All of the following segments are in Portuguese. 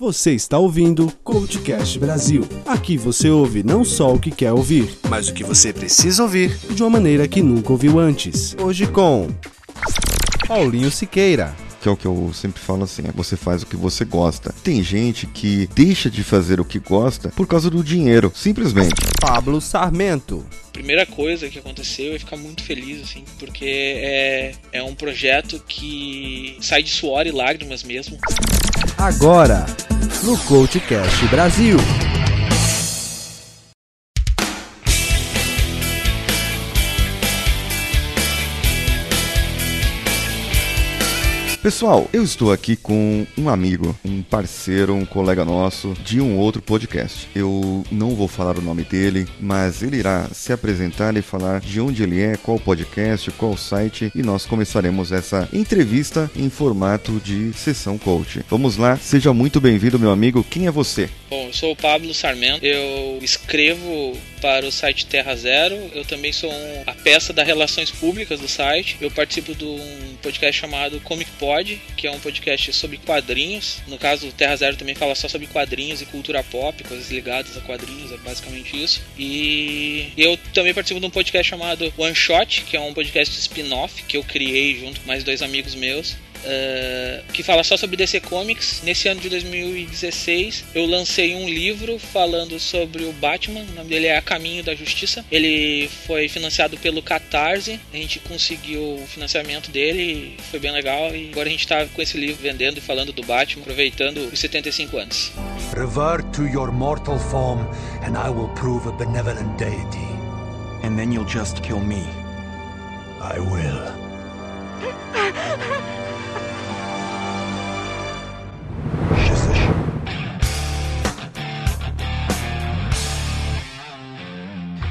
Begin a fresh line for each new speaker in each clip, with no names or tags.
Você está ouvindo Coachcast Brasil. Aqui você ouve não só o que quer ouvir, mas o que você precisa ouvir de uma maneira que nunca ouviu antes. Hoje com Paulinho Siqueira.
que é o que eu sempre falo assim, é você faz o que você gosta. Tem gente que deixa de fazer o que gosta por causa do dinheiro, simplesmente.
Pablo Sarmento.
primeira coisa que aconteceu é ficar muito feliz, assim, porque é, é um projeto que sai de suor e lágrimas mesmo.
Agora, no Coachcast Brasil.
Pessoal, eu estou aqui com um amigo, um parceiro, um colega nosso de um outro podcast. Eu não vou falar o nome dele, mas ele irá se apresentar e falar de onde ele é, qual podcast, qual site e nós começaremos essa entrevista em formato de sessão coach. Vamos lá, seja muito bem-vindo, meu amigo. Quem é você?
Bom, eu sou o Pablo Sarmento, eu escrevo para o site Terra Zero, eu também sou um, a peça das relações públicas do site, eu participo de um podcast chamado Comic Pod, que é um podcast sobre quadrinhos, no caso o Terra Zero também fala só sobre quadrinhos e cultura pop, coisas ligadas a quadrinhos, é basicamente isso, e eu também participo de um podcast chamado One Shot, que é um podcast spin-off que eu criei junto com mais dois amigos meus, Uh, que fala só sobre DC Comics. Nesse ano de 2016, eu lancei um livro falando sobre o Batman. O nome dele é A Caminho da Justiça. Ele foi financiado pelo Catarse. A gente conseguiu o financiamento dele, foi bem legal. E agora a gente está com esse livro vendendo e falando do Batman, aproveitando os 75 anos.
Revert to your mortal form, and I will prove a benevolent deity.
And then you'll just kill me.
I will.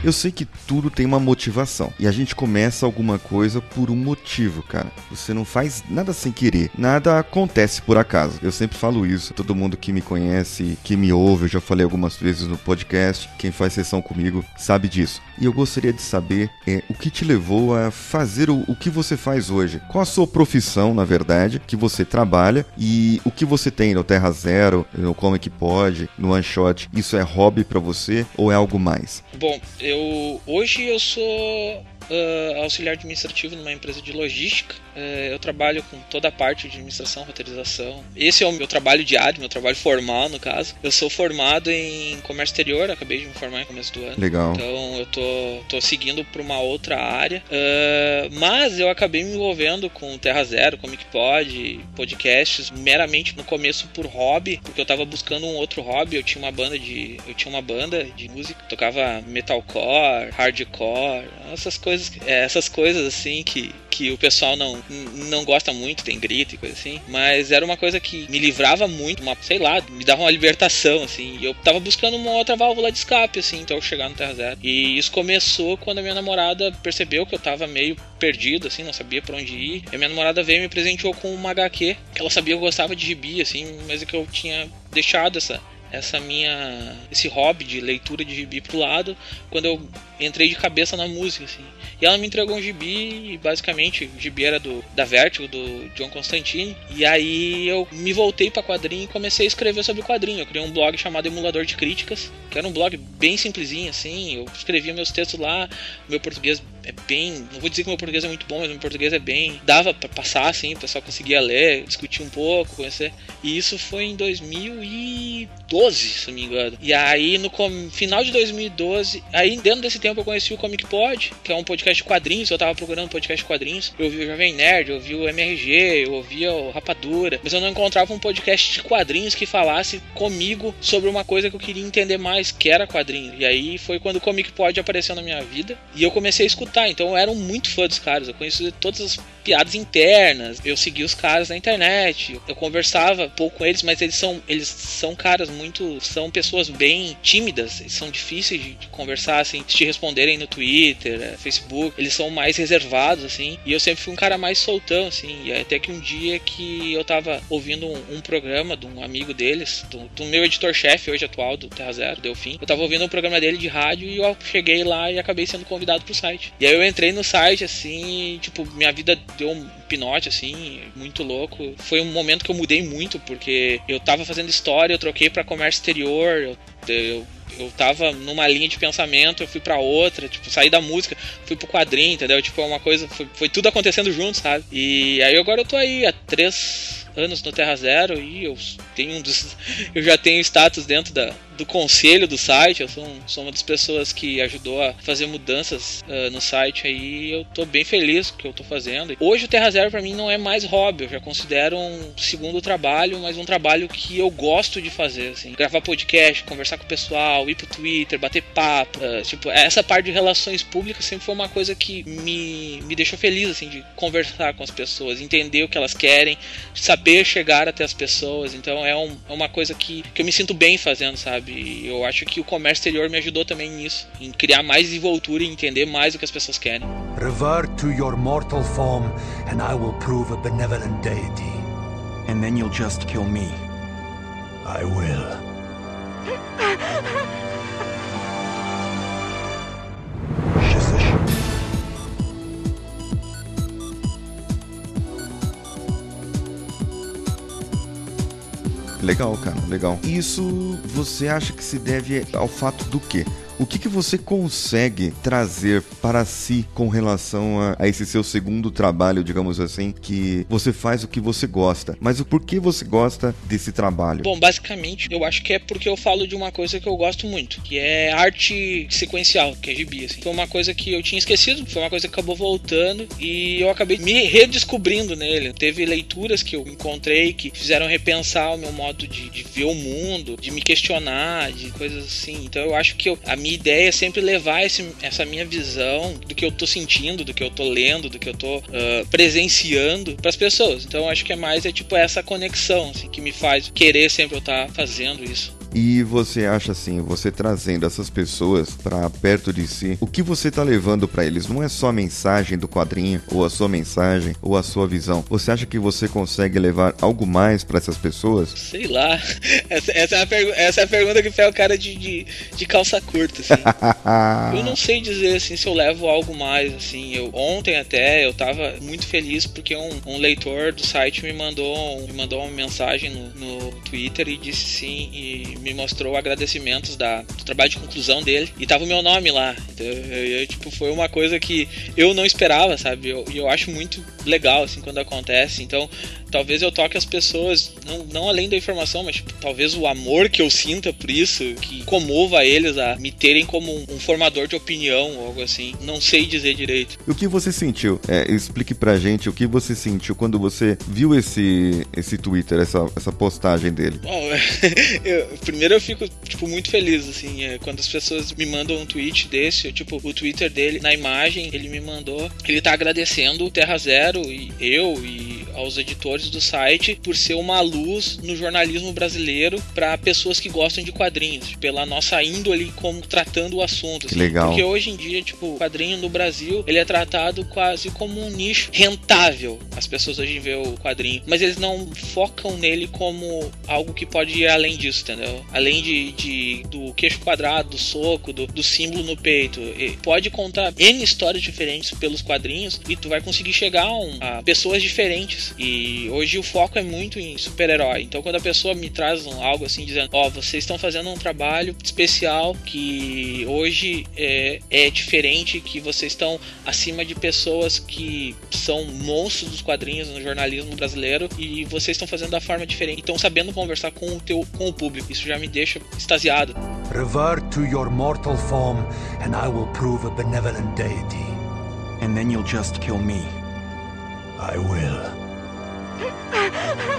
Eu sei que tudo tem uma motivação. E a gente começa alguma coisa por um motivo, cara. Você não faz nada sem querer. Nada acontece por acaso. Eu sempre falo isso. Todo mundo que me conhece, que me ouve, eu já falei algumas vezes no podcast. Quem faz sessão comigo sabe disso. E eu gostaria de saber é, o que te levou a fazer o, o que você faz hoje. Qual a sua profissão, na verdade, que você trabalha e o que você tem no Terra Zero, no Comic Pod, no One Shot. Isso é hobby pra você ou é algo mais?
Bom, eu hoje eu sou uh, auxiliar administrativo numa empresa de logística. Uh, eu trabalho com toda a parte de administração, roteirização. Esse é o meu trabalho diário, meu trabalho formal, no caso. Eu sou formado em comércio exterior, acabei de me formar em começo do ano.
Legal.
Então eu tô, tô seguindo para uma outra área. Uh, mas eu acabei me envolvendo com Terra Zero, Comic Pod, podcasts, meramente no começo por hobby, porque eu tava buscando um outro hobby. Eu tinha uma banda de. Eu tinha uma banda de música, tocava metalcore, hardcore, essas coisas, é, essas coisas assim que, que o pessoal não, não gosta muito, tem grito e coisa assim. Mas era uma coisa que me livrava muito, uma, sei lá, me dava uma libertação, assim. E eu tava buscando uma outra válvula de escape, assim, então eu chegar no Terra Zero. E isso começou quando a minha namorada percebeu que eu tava meio perdido, assim, não sabia para onde ir. E a minha namorada veio e me presenteou com uma HQ, que ela sabia que eu gostava de gibi, assim, mas é que eu tinha deixado essa essa minha esse hobby de leitura de gibi pro lado quando eu entrei de cabeça na música assim. E ela me entregou um gibi e basicamente o gibi era do da Vertigo do John Constantine e aí eu me voltei para quadrinho e comecei a escrever sobre quadrinho. Eu criei um blog chamado Emulador de Críticas que era um blog bem simplesinho assim eu escrevia meus textos lá meu português é bem. Não vou dizer que meu português é muito bom, mas meu português é bem. Dava para passar, assim, o pessoal conseguia ler, discutir um pouco, conhecer. E isso foi em 2012, se não me engano. E aí, no final de 2012, aí dentro desse tempo eu conheci o Comic Pod, que é um podcast de quadrinhos. Eu tava procurando podcast de quadrinhos. Eu ouvi o Jovem Nerd, eu ouvi o MRG, eu ouvia o Rapadura. Mas eu não encontrava um podcast de quadrinhos que falasse comigo sobre uma coisa que eu queria entender mais, que era quadrinho. E aí foi quando o Comic Pod apareceu na minha vida. E eu comecei a escutar. Então eu era muito fã dos caras. Eu conhecia todas as piadas internas. Eu seguia os caras na internet. Eu conversava pouco com eles, mas eles são eles são caras muito são pessoas bem tímidas. São difíceis de, de conversar assim, te responderem no Twitter, é, Facebook. Eles são mais reservados assim. E eu sempre fui um cara mais soltão assim. E até que um dia que eu tava ouvindo um, um programa de um amigo deles, do, do meu editor-chefe hoje atual do Terra Zero, Delfim. Eu tava ouvindo um programa dele de rádio e eu cheguei lá e acabei sendo convidado pro site. E aí eu entrei no site assim, tipo, minha vida deu um pinote, assim, muito louco. Foi um momento que eu mudei muito, porque eu tava fazendo história, eu troquei para comércio exterior, eu, eu eu tava numa linha de pensamento, eu fui para outra, tipo, saí da música, fui pro quadrinho, entendeu? Tipo, é uma coisa, foi, foi, tudo acontecendo junto, sabe? E aí agora eu tô aí há três anos no Terra Zero e eu tenho um dos, eu já tenho status dentro da, do conselho do site, eu sou, um, sou uma das pessoas que ajudou a fazer mudanças uh, no site aí, eu tô bem feliz com o que eu tô fazendo. Hoje o Terra Zero para mim não é mais hobby, eu já considero um segundo trabalho, mas um trabalho que eu gosto de fazer, assim, gravar podcast, conversar com o pessoal, ir pro Twitter, bater papo, uh, tipo, essa parte de relações públicas sempre foi uma coisa que me, me deixou feliz, assim, de conversar com as pessoas, entender o que elas querem, saber chegar até as pessoas, então é, um, é uma coisa que, que eu me sinto bem fazendo, sabe? Sabe? Eu acho que o comércio exterior me ajudou também nisso, em criar mais desenvoltura e entender mais o que as pessoas querem.
Revert to your mortal form and I will prove a benevolent deity.
And then you'll just kill me.
I will.
Legal, cara, legal. Isso você acha que se deve ao fato do quê? O que, que você consegue trazer para si com relação a, a, esse seu segundo trabalho, digamos assim, que você faz o que você gosta? Mas o porquê você gosta desse trabalho?
Bom, basicamente, eu acho que é porque eu falo de uma coisa que eu gosto muito, que é arte sequencial, que é gibi. Assim. Foi uma coisa que eu tinha esquecido, foi uma coisa que acabou voltando e eu acabei me redescobrindo nele. Teve leituras que eu encontrei que fizeram repensar o meu modo de, de ver o mundo, de me questionar, de coisas assim. Então eu acho que eu, a minha minha ideia é sempre levar esse, essa minha visão do que eu tô sentindo, do que eu tô lendo, do que eu tô uh, presenciando para as pessoas. Então acho que é mais é tipo essa conexão assim, que me faz querer sempre eu estar tá fazendo isso.
E você acha assim, você trazendo essas pessoas para perto de si, o que você tá levando para eles não é só a mensagem do quadrinho, ou a sua mensagem, ou a sua visão. Você acha que você consegue levar algo mais para essas pessoas?
Sei lá. Essa, essa, é, a essa é a pergunta que fez o cara de, de, de, calça curta, assim. eu não sei dizer assim se eu levo algo mais, assim. Eu, ontem até eu tava muito feliz porque um, um leitor do site me mandou, me mandou uma mensagem no, no Twitter e disse sim. E me mostrou agradecimentos da, do trabalho de conclusão dele e tava o meu nome lá. Então, eu, eu, tipo, foi uma coisa que eu não esperava, sabe? E eu, eu acho muito legal, assim, quando acontece. Então, talvez eu toque as pessoas, não, não além da informação, mas tipo, talvez o amor que eu sinta por isso, que comova eles a me terem como um, um formador de opinião ou algo assim. Não sei dizer direito.
O que você sentiu? É, explique pra gente o que você sentiu quando você viu esse, esse Twitter, essa, essa postagem dele.
Bom, eu, primeiro eu fico, tipo, muito feliz, assim, é, quando as pessoas me mandam um tweet desse, eu, tipo, o Twitter dele, na imagem, ele me mandou, ele tá agradecendo o Terra Zero e eu e aos editores do site por ser uma luz no jornalismo brasileiro para pessoas que gostam de quadrinhos, pela nossa índole como tratando o assunto.
Assim. Legal.
Porque hoje em dia, tipo, o quadrinho no Brasil, ele é tratado quase como um nicho rentável. As pessoas hoje veem o quadrinho, mas eles não focam nele como algo que pode ir além disso, entendeu? Além de, de do queixo quadrado, do soco, do, do símbolo no peito. E pode contar N histórias diferentes pelos quadrinhos e tu vai conseguir chegar a, um, a pessoas diferentes. E hoje o foco é muito em super-herói. Então quando a pessoa me traz um, algo assim dizendo, ó, oh, vocês estão fazendo um trabalho especial que hoje é, é diferente, que vocês estão acima de pessoas que são monstros dos quadrinhos no jornalismo brasileiro e vocês estão fazendo da forma diferente. Então sabendo conversar com o teu com o público. Isso já me deixa extasiado.
Revert to your mortal form and I will prove a benevolent deity.
And then you'll just kill me.
I will.
不 是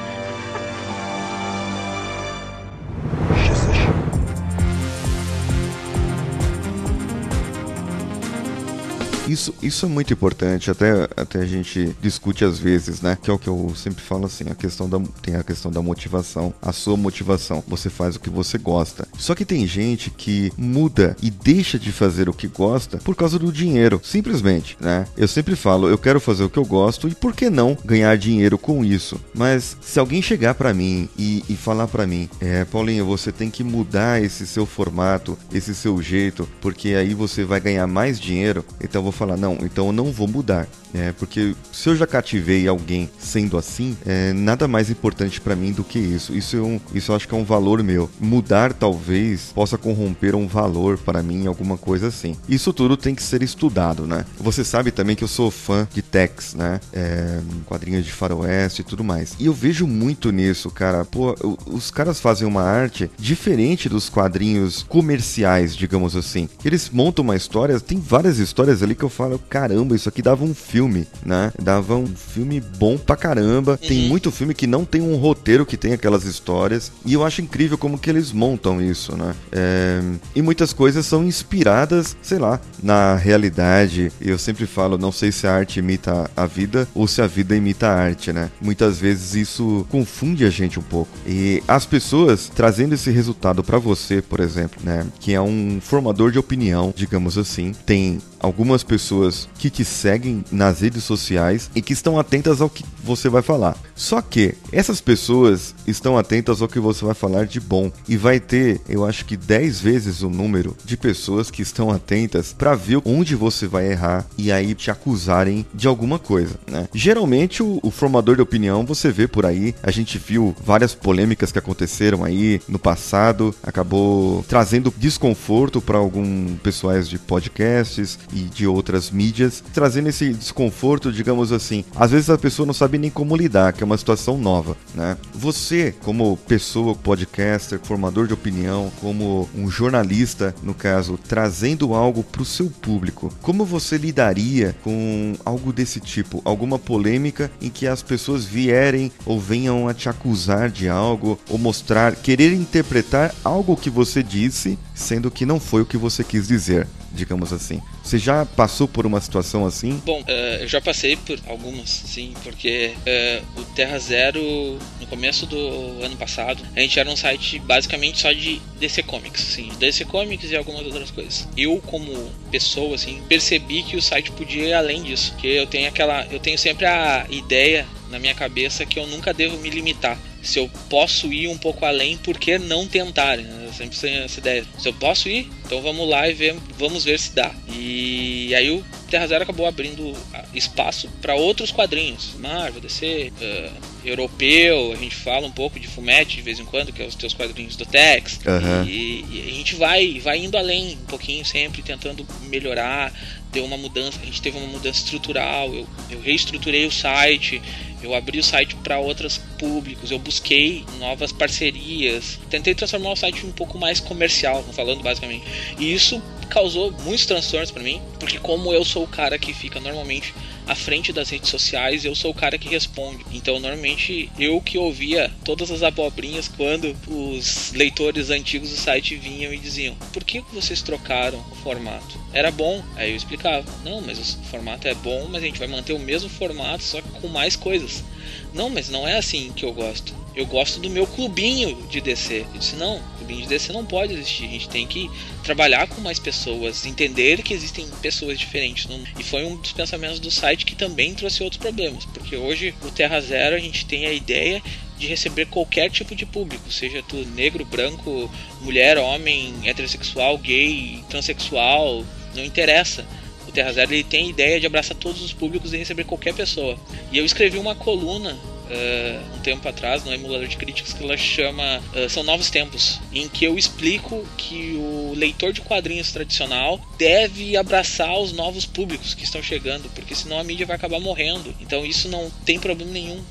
Isso, isso é muito importante, até, até a gente discute às vezes, né? Que é o que eu sempre falo assim, a questão da tem a questão da motivação, a sua motivação. Você faz o que você gosta. Só que tem gente que muda e deixa de fazer o que gosta por causa do dinheiro, simplesmente, né? Eu sempre falo, eu quero fazer o que eu gosto e por que não ganhar dinheiro com isso? Mas se alguém chegar para mim e, e falar para mim, é, Paulinho, você tem que mudar esse seu formato, esse seu jeito, porque aí você vai ganhar mais dinheiro, então vou falar, não, então eu não vou mudar. É, porque se eu já cativei alguém sendo assim, é nada mais importante para mim do que isso. Isso, é um, isso eu acho que é um valor meu. Mudar talvez possa corromper um valor para mim, alguma coisa assim. Isso tudo tem que ser estudado, né? Você sabe também que eu sou fã de Tex, né? É, quadrinhos de faroeste e tudo mais. E eu vejo muito nisso, cara. Pô, os caras fazem uma arte diferente dos quadrinhos comerciais, digamos assim. Eles montam uma história, tem várias histórias ali que eu falo, caramba, isso aqui dava um filme, né? Dava um filme bom pra caramba. Uhum. Tem muito filme que não tem um roteiro que tem aquelas histórias. E eu acho incrível como que eles montam isso, né? É... E muitas coisas são inspiradas, sei lá, na realidade. Eu sempre falo, não sei se a arte imita a vida ou se a vida imita a arte, né? Muitas vezes isso confunde a gente um pouco. E as pessoas trazendo esse resultado para você, por exemplo, né? Que é um formador de opinião, digamos assim, tem algumas pessoas que te seguem nas redes sociais e que estão atentas ao que você vai falar. Só que essas pessoas estão atentas ao que você vai falar de bom e vai ter, eu acho que 10 vezes o número de pessoas que estão atentas para ver onde você vai errar e aí te acusarem de alguma coisa, né? Geralmente o, o formador de opinião você vê por aí, a gente viu várias polêmicas que aconteceram aí no passado, acabou trazendo desconforto para alguns pessoais de podcasts e de outras mídias, trazendo esse desconforto, digamos assim. Às vezes a pessoa não sabe nem como lidar, que é uma situação nova, né? Você, como pessoa, podcaster, formador de opinião, como um jornalista, no caso, trazendo algo para o seu público, como você lidaria com algo desse tipo? Alguma polêmica em que as pessoas vierem ou venham a te acusar de algo ou mostrar, querer interpretar algo que você disse, sendo que não foi o que você quis dizer digamos assim. Você já passou por uma situação assim?
Bom, uh, eu já passei por algumas, sim, porque uh, o Terra Zero, no começo do ano passado, a gente era um site basicamente só de DC Comics, sim, DC Comics e algumas outras coisas. Eu, como pessoa, assim, percebi que o site podia ir além disso, que eu tenho aquela, eu tenho sempre a ideia na minha cabeça que eu nunca devo me limitar. Se eu posso ir um pouco além, por que não tentar? Né? Eu sempre tenho essa ideia. Se eu posso ir, então vamos lá e ver, vamos ver se dá. E aí o Terra Zero acabou abrindo espaço para outros quadrinhos. Marvel, DC, uh, europeu, a gente fala um pouco de Fumete de vez em quando, que é os teus quadrinhos do Tex.
Uhum.
E, e, a gente vai, vai indo além um pouquinho sempre, tentando melhorar, deu uma mudança, a gente teve uma mudança estrutural, eu, eu reestruturei o site, eu abri o site para outros públicos, eu busquei novas parcerias, tentei transformar o site um pouco mais comercial, falando basicamente. E isso causou muitos transtornos para mim, porque como eu sou o cara que fica normalmente à frente das redes sociais, eu sou o cara que responde. Então, normalmente eu que ouvia todas as abobrinhas quando os leitores antigos do site vinham e diziam: "Por que vocês trocaram o formato?" Era bom. Aí eu explicava: "Não, mas o formato é bom, mas a gente vai manter o mesmo formato só com mais coisas." Não, mas não é assim que eu gosto. Eu gosto do meu clubinho de DC. Eu disse: "Não, clubinho de DC não pode existir. A gente tem que trabalhar com mais pessoas, entender que existem pessoas diferentes. E foi um dos pensamentos do site que também trouxe outros problemas, porque hoje o Terra Zero a gente tem a ideia de receber qualquer tipo de público, seja tu negro, branco, mulher, homem, heterossexual, gay, transexual, não interessa. O Terra Zero ele tem a ideia de abraçar todos os públicos e receber qualquer pessoa. E eu escrevi uma coluna uh, um tempo atrás no emulador de críticas que ela chama uh, São Novos Tempos, em que eu explico que o leitor de quadrinhos tradicional deve abraçar os novos públicos que estão chegando, porque senão a mídia vai acabar morrendo. Então isso não tem problema nenhum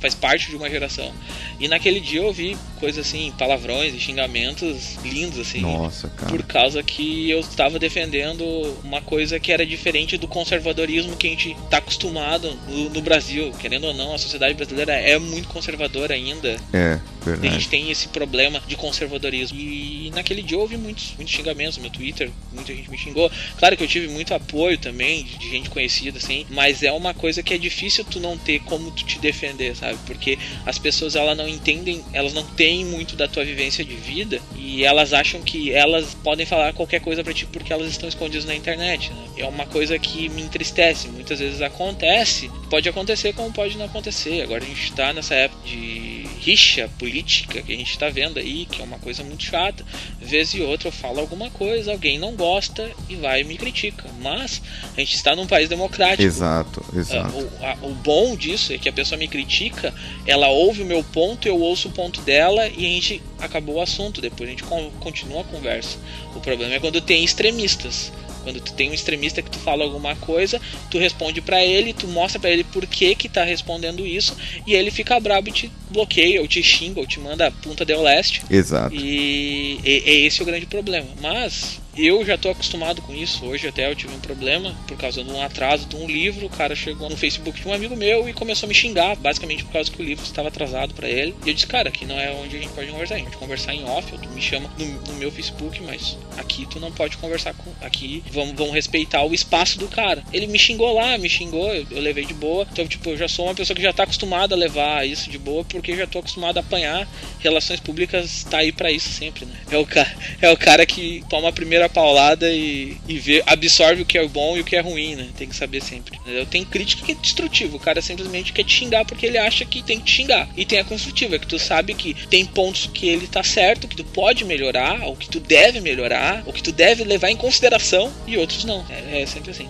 faz parte de uma geração. E naquele dia eu ouvi coisas assim, palavrões e xingamentos lindos, assim.
Nossa, cara.
Por causa que eu estava defendendo uma coisa que era diferente do conservadorismo que a gente está acostumado no, no, Brasil. Querendo ou não, a sociedade brasileira é muito conservadora ainda.
É, verdade.
A gente tem esse problema de conservadorismo. E naquele dia eu ouvi muitos, muitos xingamentos no meu Twitter, muita gente me xingou. Claro que eu tive muito apoio também de gente conhecida, assim, mas é uma coisa que é difícil tu não ter como tu te defender, sabe? Porque as pessoas elas não entendem, elas não têm muito da tua vivência de vida e elas acham que elas podem falar qualquer coisa para ti porque elas estão escondidas na internet. Né? É uma coisa que me entristece. Muitas vezes acontece, pode acontecer como pode não acontecer. Agora a gente está nessa época de rixa política que a gente está vendo aí, que é uma coisa muito chata. Vez e outra eu falo alguma coisa, alguém não gosta e vai e me critica. Mas a gente está num país democrático.
Exato, exato.
Uh, o, a, o, bom disso é que a pessoa me critica, ela ouve o meu ponto, eu ouço o ponto dela e a gente acabou o assunto. Depois a gente continua a conversa. O problema é quando tem extremistas. Quando tu tem um extremista que tu fala alguma coisa, tu responde para ele, tu mostra para ele por que que tá respondendo isso, e ele fica brabo e te bloqueia, ou te xinga, ou te manda a punta de leste.
Exato.
E, e, e esse é o grande problema. Mas eu já tô acostumado com isso. Hoje até eu tive um problema por causa de um atraso de um livro. O cara chegou no Facebook de um amigo meu e começou a me xingar, basicamente por causa que o livro estava atrasado para ele. E eu disse, cara, aqui não é onde a gente pode conversar. A gente conversar em off, tu me chama no, no, meu Facebook, mas aqui tu não pode conversar com. Aqui vamos, vamos respeitar o espaço do cara. Ele me xingou lá, me xingou, eu, eu levei de boa. Então, tipo, eu já sou uma pessoa que já tá acostumada a levar isso de boa, porque já tô acostumado a apanhar. Relações públicas tá aí para isso sempre, né? É o, cara, é o cara que toma a primeira paulada e, e vê, absorve o que é bom e o que é ruim, né? Tem que saber sempre. Entendeu? Tem crítica que é destrutiva, o cara simplesmente quer te xingar porque ele acha que tem que xingar. E tem a construtiva, que tu sabe que tem pontos que ele tá certo, que tu pode melhorar, ou que tu deve melhorar, ou que tu deve levar em consideração, e outros não. É, é sempre assim.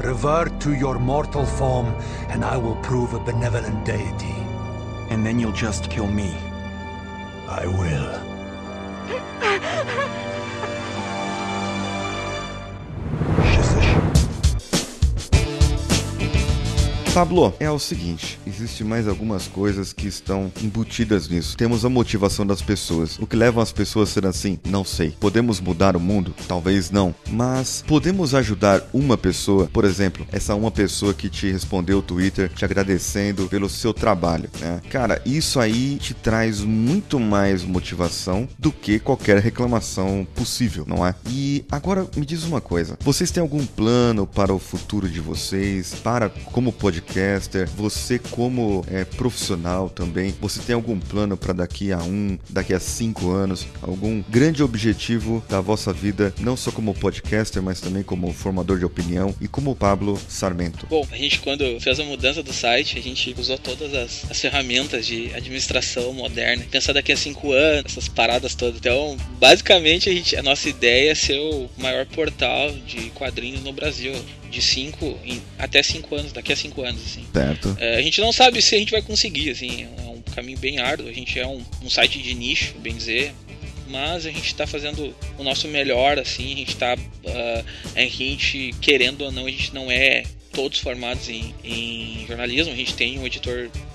Revert to your mortal form, and I will prove a benevolent deity.
And then you'll just kill me.
I will.
Pablo, é o seguinte, existe mais algumas coisas que estão embutidas nisso. Temos a motivação das pessoas. O que leva as pessoas a ser assim? Não sei. Podemos mudar o mundo? Talvez não. Mas podemos ajudar uma pessoa, por exemplo, essa uma pessoa que te respondeu o Twitter te agradecendo pelo seu trabalho, né? Cara, isso aí te traz muito mais motivação do que qualquer reclamação possível, não é? E agora me diz uma coisa. Vocês têm algum plano para o futuro de vocês? Para como podcast podcaster, você como é, profissional também, você tem algum plano para daqui a um, daqui a cinco anos, algum grande objetivo da vossa vida, não só como podcaster, mas também como formador de opinião e como Pablo Sarmento?
Bom, a gente quando fez a mudança do site, a gente usou todas as, as ferramentas de administração moderna, pensar daqui a cinco anos, essas paradas todas. Então, basicamente, a, gente, a nossa ideia é ser o maior portal de quadrinhos no Brasil de 5 até 5 anos, daqui a 5 anos, assim.
Certo.
É, a gente não sabe se a gente vai conseguir, assim, é um caminho bem árduo, a gente é um, um site de nicho, bem dizer, mas a gente está fazendo o nosso melhor, assim, a gente está, uh, a gente, querendo ou não, a gente não é todos formados em, em jornalismo. A gente tem um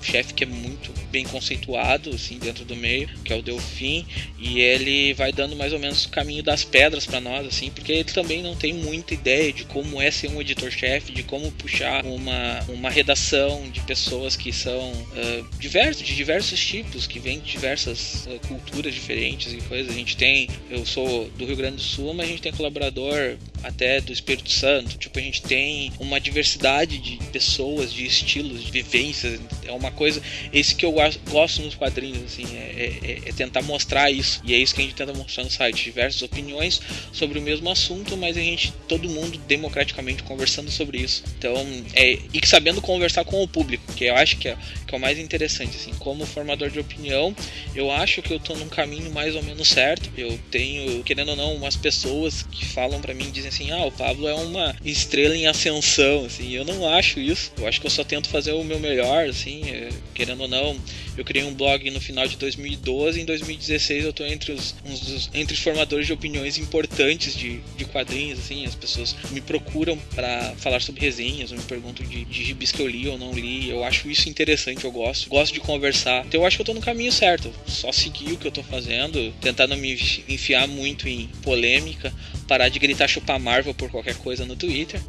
editor-chefe que é muito bem conceituado assim dentro do meio, que é o Delfim, e ele vai dando mais ou menos o caminho das pedras para nós, assim, porque ele também não tem muita ideia de como é ser um editor-chefe, de como puxar uma, uma redação de pessoas que são uh, diversos, de diversos tipos, que vêm de diversas uh, culturas diferentes e coisas. A gente tem, eu sou do Rio Grande do Sul, mas a gente tem colaborador até do Espírito Santo. Tipo, a gente tem uma diversidade de pessoas, de estilos, de vivências. É uma coisa. Esse que eu gosto nos quadrinhos, assim, é, é, é, tentar mostrar isso. E é isso que a gente tenta mostrar no site. Diversas opiniões sobre o mesmo assunto, mas a gente, todo mundo democraticamente conversando sobre isso. Então, é, e sabendo conversar com o público, que eu acho que é, que é o mais interessante. Assim, como formador de opinião, eu acho que eu tô num caminho mais ou menos certo. Eu tenho, querendo ou não, umas pessoas que falam para mim, dizem assim, ah, o Pablo é uma estrela em ascensão, assim, eu não acho isso. Eu acho que eu só tento fazer o meu melhor, assim, é, querendo ou não. Eu criei um blog no final de 2012 em 2016 eu tô entre os, dos, entre os formadores de opiniões importantes de, de quadrinhos, assim, as pessoas me procuram para falar sobre resenhas, me perguntam de, de gibis que eu li ou não li. Eu acho isso interessante, eu gosto. Gosto de conversar. Então eu acho que eu tô no caminho certo. Só seguir o que eu tô fazendo, tentar não me enfiar muito em polêmica, parar de gritar chupar Marvel por qualquer coisa no Twitter,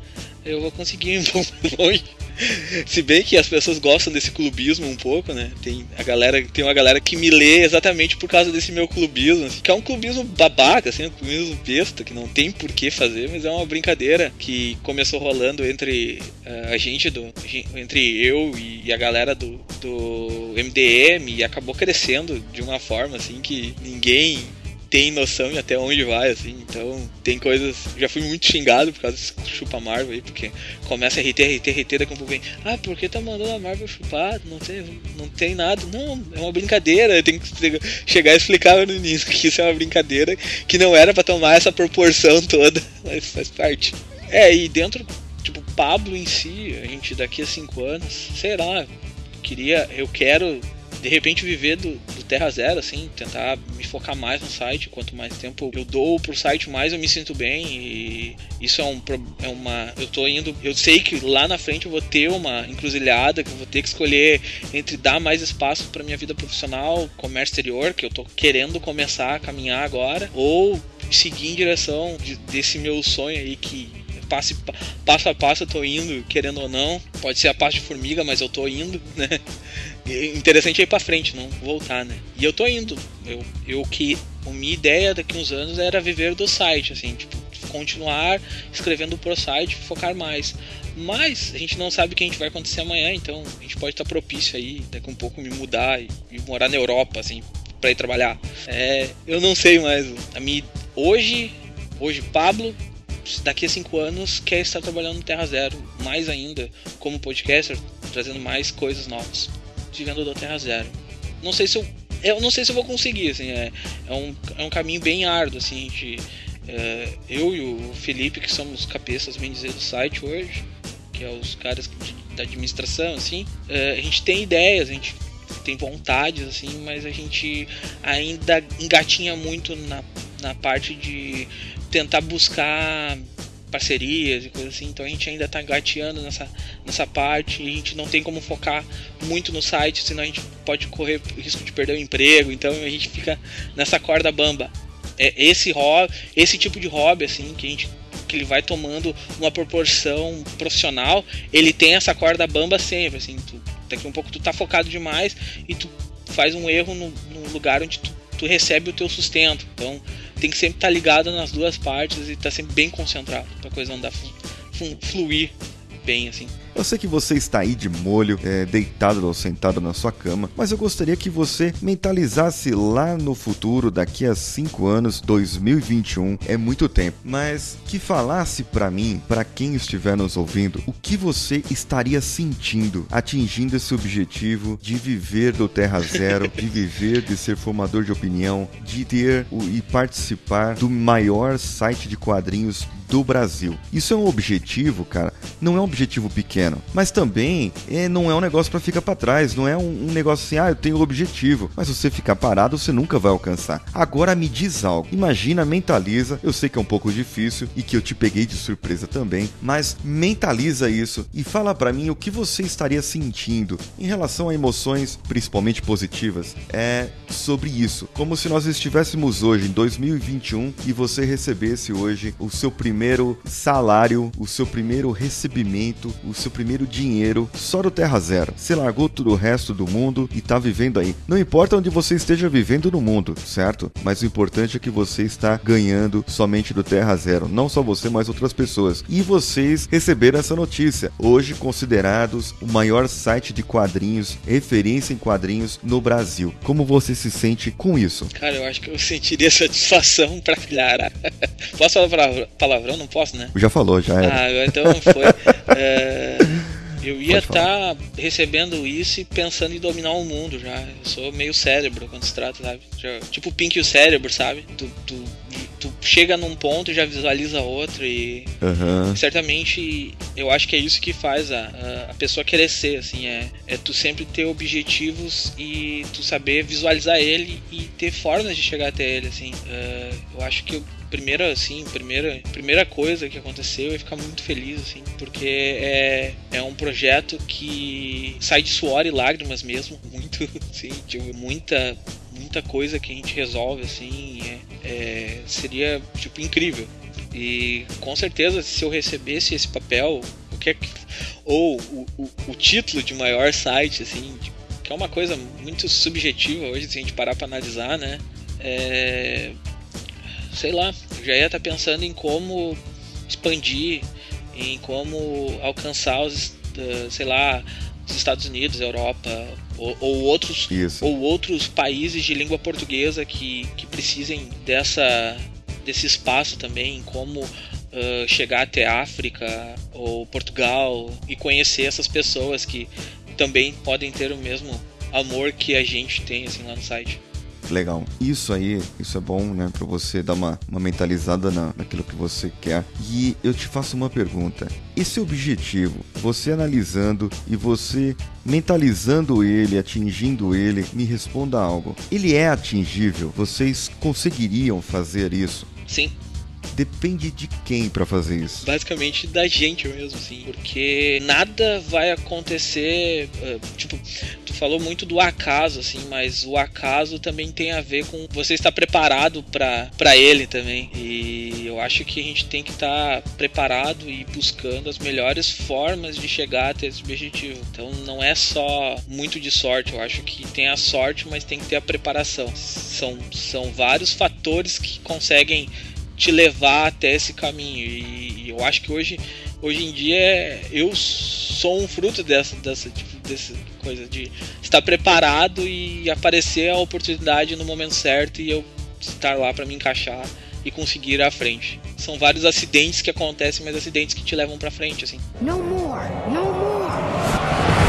eu vou conseguir ir longe. Se bem que as pessoas gostam desse clubismo um pouco, né? Tem a galera, tem uma galera que me lê exatamente por causa desse meu clubismo, assim, que é um clubismo babaca, assim, um clubismo besta, que não tem por que fazer, mas é uma brincadeira que começou rolando entre uh, a gente do entre eu e a galera do, do MDM e acabou crescendo de uma forma assim que ninguém tem noção de até onde vai, assim. Então, tem coisas. Já fui muito xingado por causa desse chupa Marvel aí, porque começa a RT, RT, RT, daqui a pouco vem. Ah, por que tá mandando a Marvel chupar? Não tem, não tem nada. Não, é uma brincadeira. Tem que chegar e explicar no início que isso é uma brincadeira, que não era para tomar essa proporção toda, mas faz parte. É, e dentro, tipo, Pablo em si, a gente daqui a cinco anos, sei lá, queria, eu quero de repente viver do, do, Terra Zero, assim, tentar me focar mais no site. Quanto mais tempo eu dou pro site, mais eu me sinto bem. E isso é, um, é uma. Eu tô indo. Eu sei que lá na frente eu vou ter uma encruzilhada, que eu vou ter que escolher entre dar mais espaço para minha vida profissional, comércio exterior, que eu tô querendo começar a caminhar agora, ou seguir em direção de, desse meu sonho aí que passo, passo a passo eu tô indo, querendo ou não. Pode ser a passo de formiga, mas eu tô indo, né? Interessante é ir pra frente, não voltar, né? E eu tô indo. Eu, eu que. A minha ideia daqui uns anos era viver do site, assim, tipo, continuar escrevendo pro site, focar mais. Mas a gente não sabe o que a gente vai acontecer amanhã, então a gente pode estar propício aí, daqui um pouco me mudar e, e morar na Europa, assim, para ir trabalhar. É, eu não sei mais. A minha, hoje, hoje Pablo daqui a cinco anos quer estar trabalhando no Terra Zero, mais ainda como podcaster, trazendo mais coisas novas, vivendo do Terra Zero. Não sei se eu, eu não sei se eu vou conseguir, assim, é, é, um, é um caminho bem árduo, assim, de, é, eu e o Felipe, que somos cabeças, bem dizer, do site hoje, que é os caras de, da administração, assim, é, a gente tem ideias, a gente tem vontades, assim, mas a gente ainda engatinha muito na, na parte de tentar buscar parcerias e coisas assim, então a gente ainda está engateando nessa, nessa parte e a gente não tem como focar muito no site, senão a gente pode correr risco de perder o emprego, então a gente fica nessa corda bamba. É esse hobby, esse tipo de hobby assim que a gente que ele vai tomando uma proporção profissional, ele tem essa corda bamba sempre, assim, tu, daqui um pouco tu tá focado demais e tu faz um erro no, no lugar onde tu, tu recebe o teu sustento. Então, tem que sempre estar tá ligado nas duas partes e estar tá sempre bem concentrado para a coisa andar fluir bem assim.
Eu sei que você está aí de molho, é, deitado ou sentado na sua cama, mas eu gostaria que você mentalizasse lá no futuro, daqui a 5 anos, 2021, é muito tempo, mas que falasse para mim, para quem estiver nos ouvindo, o que você estaria sentindo atingindo esse objetivo de viver do Terra Zero, de viver, de ser formador de opinião, de ter o, e participar do maior site de quadrinhos do Brasil. Isso é um objetivo, cara, não é um objetivo pequeno, mas também é, não é um negócio para ficar para trás, não é um, um, negócio assim, ah, eu tenho objetivo, mas você ficar parado, você nunca vai alcançar. Agora me diz algo, imagina, mentaliza, eu sei que é um pouco difícil e que eu te peguei de surpresa também, mas mentaliza isso e fala para mim o que você estaria sentindo em relação a emoções, principalmente positivas, é sobre isso, como se nós estivéssemos hoje em 2021 e você recebesse hoje o seu primeiro primeiro salário, o seu primeiro recebimento, o seu primeiro dinheiro só do Terra Zero. Você largou todo o resto do mundo e tá vivendo aí. Não importa onde você esteja vivendo no mundo, certo? Mas o importante é que você está ganhando somente do Terra Zero. Não só você, mas outras pessoas. E vocês receberam essa notícia. Hoje considerados o maior site de quadrinhos, referência em quadrinhos no Brasil. Como você se sente com isso?
Cara, eu acho que eu sentiria satisfação pra filhar. Posso falar palavra? Palavrão? Não posso, né?
Já falou, já era.
Ah, então foi. é, eu ia estar tá recebendo isso e pensando em dominar o mundo já. Eu sou meio cérebro quando se trata, sabe? Já, tipo o Pink e o cérebro, sabe? Tu, tu, tu chega num ponto e já visualiza outro e
uhum.
certamente eu acho que é isso que faz a, a, pessoa crescer, assim, é, é tu sempre ter objetivos e tu saber visualizar ele e ter formas de chegar até ele, assim. Uh, eu acho que eu primeira, assim, primeira, primeira coisa que aconteceu é ficar muito feliz, assim, porque é, é um projeto que sai de suor e lágrimas mesmo, muito, assim, tipo, muita, muita coisa que a gente resolve, assim, é, é, seria, tipo, incrível. E com certeza, se eu recebesse esse papel, o que é ou o, o, o título de maior site, assim, que é uma coisa muito subjetiva hoje, se a gente parar para analisar, né? É, sei lá, já ia estar tá pensando em como expandir, em como alcançar os, sei lá, dos Estados Unidos, Europa ou, ou outros
Isso.
ou outros países de língua portuguesa que, que precisem dessa desse espaço também, como uh, chegar até África ou Portugal e conhecer essas pessoas que também podem ter o mesmo amor que a gente tem assim lá no site.
Legal. Isso aí, isso é bom, né? Pra você dar uma, uma mentalizada na, naquilo que você quer. E eu te faço uma pergunta. Esse objetivo, você analisando e você mentalizando ele, atingindo ele, me responda algo. Ele é atingível? Vocês conseguiriam fazer isso?
Sim,
Depende de quem pra fazer isso.
basicamente da gente mesmo, assim. Porque nada vai acontecer. eh, Tipo, tu falou muito do acaso, assim, mas o acaso também tem a ver com você estar preparado pra ele também. E eu acho que a gente tem que estar preparado e buscando as melhores formas de chegar até esse objetivo. Então não é só muito de sorte, eu acho que tem a sorte, mas tem que ter a preparação. São, são vários fatores que conseguem te levar até esse caminho. E eu acho que hoje, hoje em dia eu sou um fruto dessa, dessa, tipo, dessa coisa de estar preparado e aparecer a oportunidade no momento certo e eu estar lá para me encaixar e conseguir ir à frente. São vários acidentes que acontecem, mas acidentes que te levam para frente, assim.
No more, no more.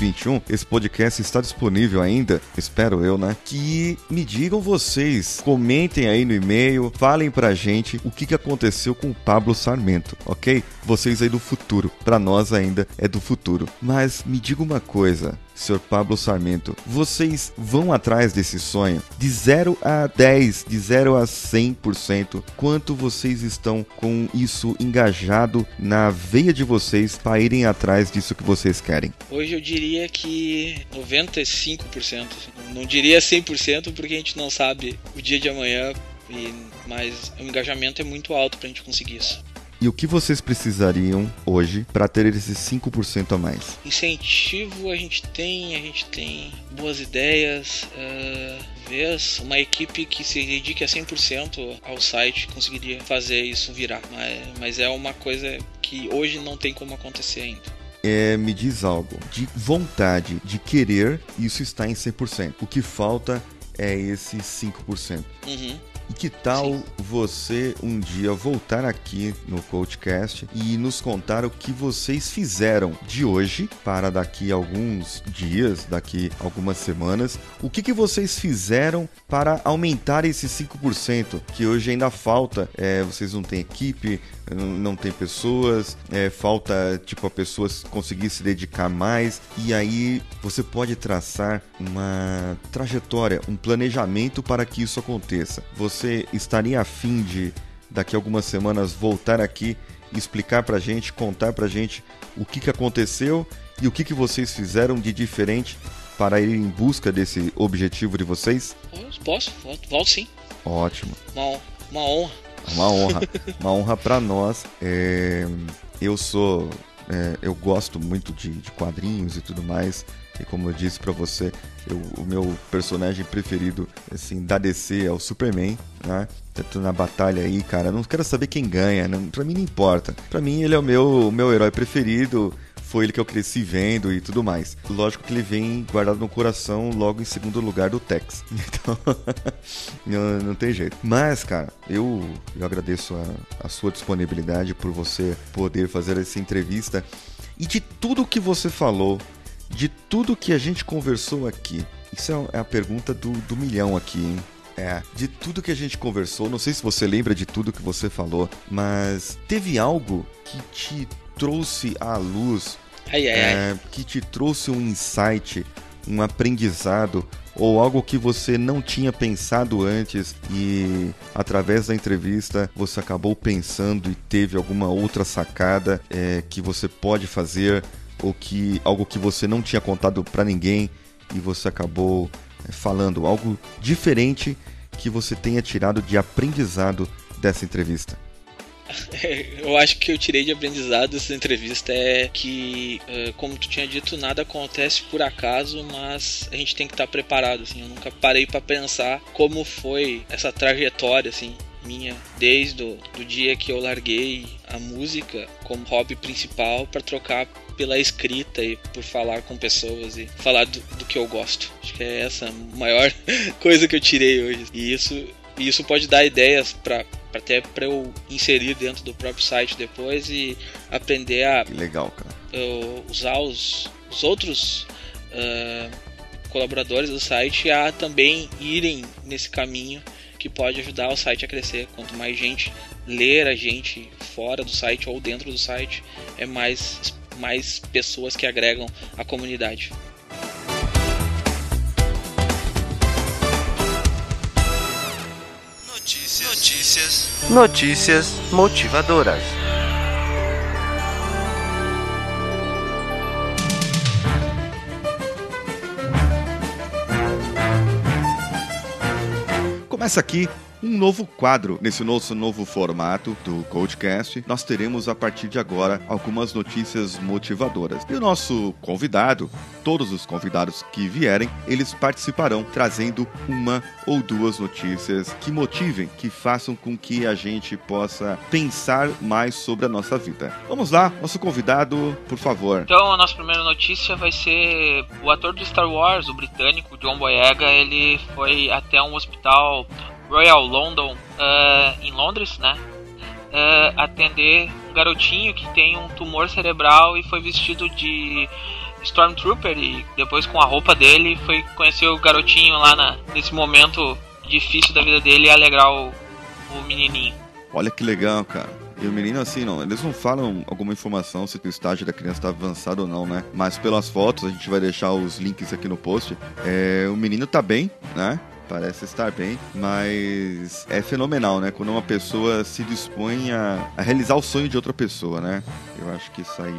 2021, esse podcast está disponível ainda, espero eu, né? Que me digam vocês, comentem aí no e-mail, falem pra gente o que, que aconteceu com o Pablo Sarmento, ok? Vocês aí do futuro, pra nós ainda é do futuro. Mas me diga uma coisa, Sr. Pablo Sarmento, vocês vão atrás desse sonho de 0 a 10, de 0 a 100%, quanto vocês estão com isso engajado na veia de vocês para irem atrás disso que vocês querem?
Hoje eu diria que 95%. assim. Não diria 100% porque a gente não sabe o dia de amanhã, e, mas o engajamento é muito alto pra gente conseguir isso.
E o que vocês precisariam hoje para ter esses 5% a mais?
Incentivo a gente tem, a gente tem boas ideias, uh, vez uma equipe que se dedique a 100% ao site conseguiria fazer isso virar, mas, mas é uma coisa que hoje não tem como acontecer ainda.
É, me diz algo. De vontade, de querer, isso está em 100%. O que falta é esse 5%.
Uhum.
E que tal você um dia voltar aqui no Coachcast e nos contar o que vocês fizeram de hoje para daqui alguns dias, daqui algumas semanas? O que, que vocês fizeram para aumentar esse 5%? Que hoje ainda falta. É, vocês não têm equipe, não, tem pessoas, é, falta tipo a pessoas conseguir se dedicar mais. E aí você pode traçar uma trajetória, um planejamento para que isso aconteça. Você estaria afim de daqui a algumas semanas voltar aqui e explicar pra gente, contar pra gente o que, que aconteceu e o que, que vocês fizeram de diferente para ir em busca desse objetivo de vocês?
Posso? Volto, volto sim.
Ótimo.
Uma, uma honra.
Uma honra, uma honra para nós. É, eu sou, é, eu gosto muito de, de, quadrinhos e tudo mais. E como eu disse para você, eu, o meu personagem preferido, assim, da DC é o Superman, né? Tanto na batalha aí, cara, não quero saber quem ganha, não, pra mim não importa. Pra mim ele é o meu, o meu herói preferido foi ele que eu cresci vendo e tudo mais. Lógico que ele vem guardado no coração logo em segundo lugar do Tex. Então, não, não, tem jeito. Mas, cara, eu, eu agradeço a, a sua disponibilidade por você poder fazer essa entrevista. E de tudo que você falou, de tudo que a gente conversou aqui, isso é a pergunta do, do milhão aqui, hein? É, de tudo que a gente conversou, não sei se você lembra de tudo que você falou, mas teve algo que te trouxe à luz,
ai, ai,
é, que te trouxe um insight, um aprendizado ou algo que você não tinha pensado antes e através da entrevista você acabou pensando e teve alguma outra sacada é, que você pode fazer ou que algo que você não tinha contado para ninguém e você acabou é, falando algo diferente que você tenha tirado de aprendizado dessa entrevista?
eu acho que eu tirei de aprendizado dessa entrevista é que, como tu tinha dito, nada acontece por acaso, mas a gente tem que estar preparado. Assim, eu nunca parei para pensar como foi essa trajetória, assim, minha desde o do dia que eu larguei a música como hobby principal para trocar pela escrita e por falar com pessoas e falar do, do, que eu gosto. Acho que é essa a maior coisa que eu tirei hoje. E isso, isso pode dar ideias para até para eu inserir dentro do próprio site depois e aprender a
que legal, cara.
Usar os, os outros uh, colaboradores do site a também irem nesse caminho que pode ajudar o site a crescer. Quanto mais gente ler a gente fora do site ou dentro do site, é mais, mais pessoas que agregam a comunidade.
Notícias. Notícias. Motivadoras.
Começa aqui um novo quadro nesse nosso novo formato do Codecast. Nós teremos a partir de agora algumas notícias motivadoras. E o nosso convidado, todos os convidados que vierem, eles participarão trazendo uma ou duas notícias que motivem, que façam com que a gente possa pensar mais sobre a nossa vida. Vamos lá, nosso convidado, por favor.
Então, a nossa primeira notícia vai ser o ator do Star Wars, o britânico John Boyega, ele foi até um hospital Royal London, uh, em Londres, né? Uh, atender um garotinho que tem um tumor cerebral e foi vestido de Stormtrooper e depois com a roupa dele foi conhecer o garotinho lá na, nesse momento difícil da vida dele e alegrar o, o menininho.
Olha que legal, cara. E o menino, assim, não, eles não falam alguma informação se o estágio da criança está avançado ou não, né? Mas pelas fotos, a gente vai deixar os links aqui no post. É, o menino tá bem, né? Parece estar bem, mas é fenomenal, né? Quando uma pessoa se dispõe a, a realizar o sonho de outra pessoa, né? Eu acho que isso aí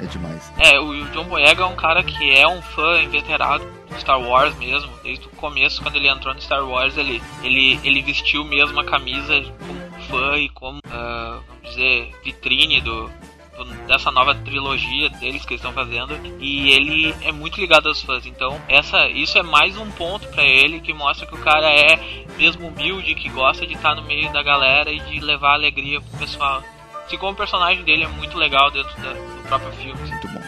é, é demais.
É, o John Boyega é um cara que é um fã inveterado de Star Wars mesmo. Desde o começo, quando ele entrou no Star Wars, ele, ele, ele vestiu mesmo a camisa como fã e como, uh, vamos dizer, vitrine do, dessa nova trilogia deles que eles estão fazendo e ele é muito ligado aos fãs. Então, essa isso é mais um ponto para ele que mostra que o cara é mesmo humilde, que gosta de estar no meio da galera e de levar alegria pro pessoal. Assim como o personagem dele é muito legal dentro da, do próprio filme.
Muito bom.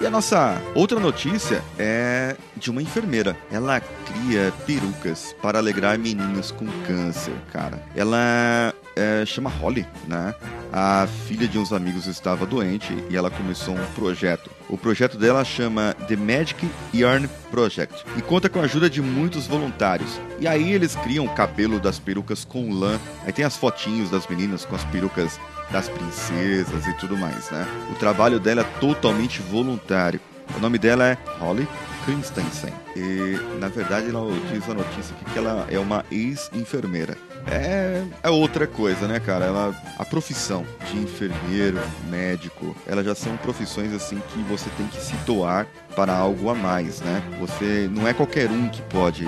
E a nossa outra notícia é de uma enfermeira. Ela cria perucas para alegrar meninos com câncer, cara. Ela é, chama Holly, né? A filha de uns amigos estava doente e ela começou um projeto. O projeto dela chama The Magic Yarn Project e conta com a ajuda de muitos voluntários. E aí eles criam o cabelo das perucas com lã. Aí tem as fotinhos das meninas com as perucas das princesas e tudo mais, né? O trabalho dela é totalmente voluntário. O nome dela é Holly Christensen. E na verdade ela diz a notícia aqui que ela é uma ex-enfermeira é, é outra coisa, né, cara? Ela, a profissão de enfermeiro, médico, elas já são profissões assim que você tem que se doar para algo a mais, né? Você não é qualquer um que pode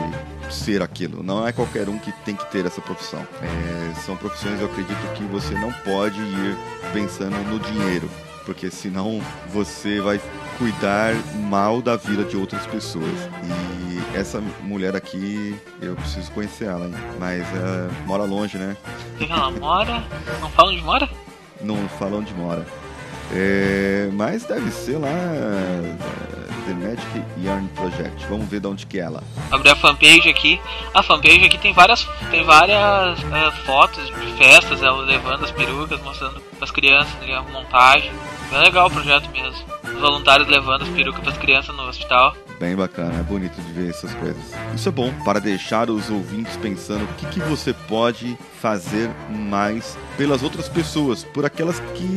ser aquilo, não é qualquer um que tem que ter essa profissão. É, são profissões, eu acredito que você não pode ir pensando no dinheiro, porque senão você vai cuidar mal da vida de outras pessoas. E essa mulher aqui, eu preciso conhecer ela, hein? Mas ela mora longe, né?
Ela mora? Não falam onde mora?
Não falam onde mora. É, mas deve ser lá é, The Magic Yarn Project. Vamos ver de onde que é ela.
Abrir a fanpage aqui. A fanpage aqui tem várias, tem várias é, fotos de festas, ela levando as perucas, mostrando para as crianças ali a montagem. Bem legal o projeto mesmo. Os voluntários levando as perucas para as crianças no hospital
bem bacana, é bonito de ver essas coisas. Isso é bom para deixar os ouvintes pensando o que, que você pode fazer mais pelas outras pessoas, por aquelas que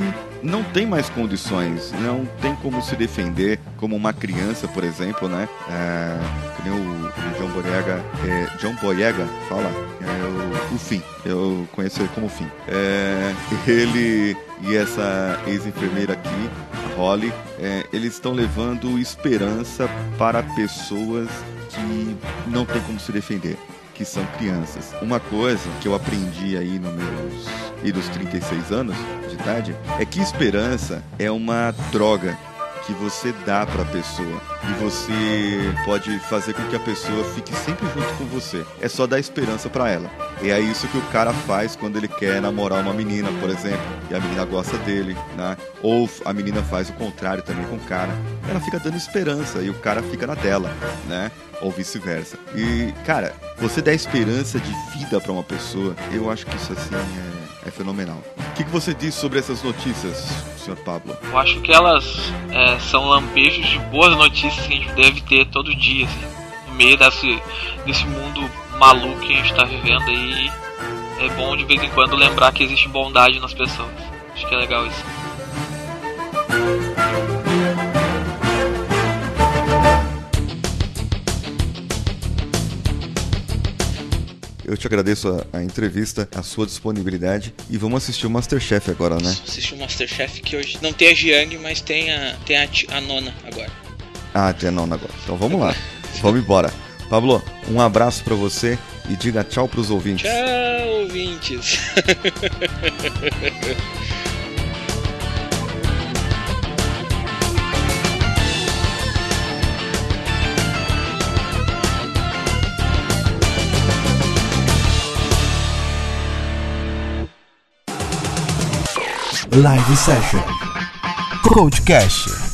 não têm mais condições, não tem como se defender, como uma criança, por exemplo, né? É, que nem o, o John Boyega, é, John Boyega fala, é o, o fim, eu conheço ele como fim. É, ele e essa ex-enfermeira aqui, Holly, é, eles estão levando esperança para pessoas que não tem como se defender. que são crianças. Uma coisa que eu aprendi aí nos meus e dos 36 anos de idade é que esperança é uma droga que você dá para a pessoa e você pode fazer com que a pessoa fique sempre junto com você. É só dar esperança para ela. E é isso que o cara faz quando ele quer namorar uma menina, por exemplo, e a menina gosta dele, né? Ou a menina faz o contrário também com o cara. Ela fica dando esperança e o cara fica na dela, né? Ou vice-versa. E, cara, você dá esperança de vida para uma pessoa, eu acho que isso assim é, é fenomenal. O que, que você diz sobre essas notícias, Sr. Pablo?
Eu acho que elas é, são lampejos de boas notícias que a gente deve ter todo dia, assim, no meio desse, desse mundo maluco que a gente tá vivendo aí. É bom de vez em quando lembrar que existe bondade nas pessoas. Acho que é legal isso.
Eu te agradeço a, a, entrevista, a sua disponibilidade e vamos assistir o Masterchef agora, né?
Assistir o Masterchef que hoje não tem a Jiang, mas tem a, tem a, a nona agora.
Ah, tem a nona agora. Então vamos lá. vamos embora. Pablo, um abraço para você e diga tchau pros ouvintes.
Tchau, ouvintes.
Live Session. Coachcast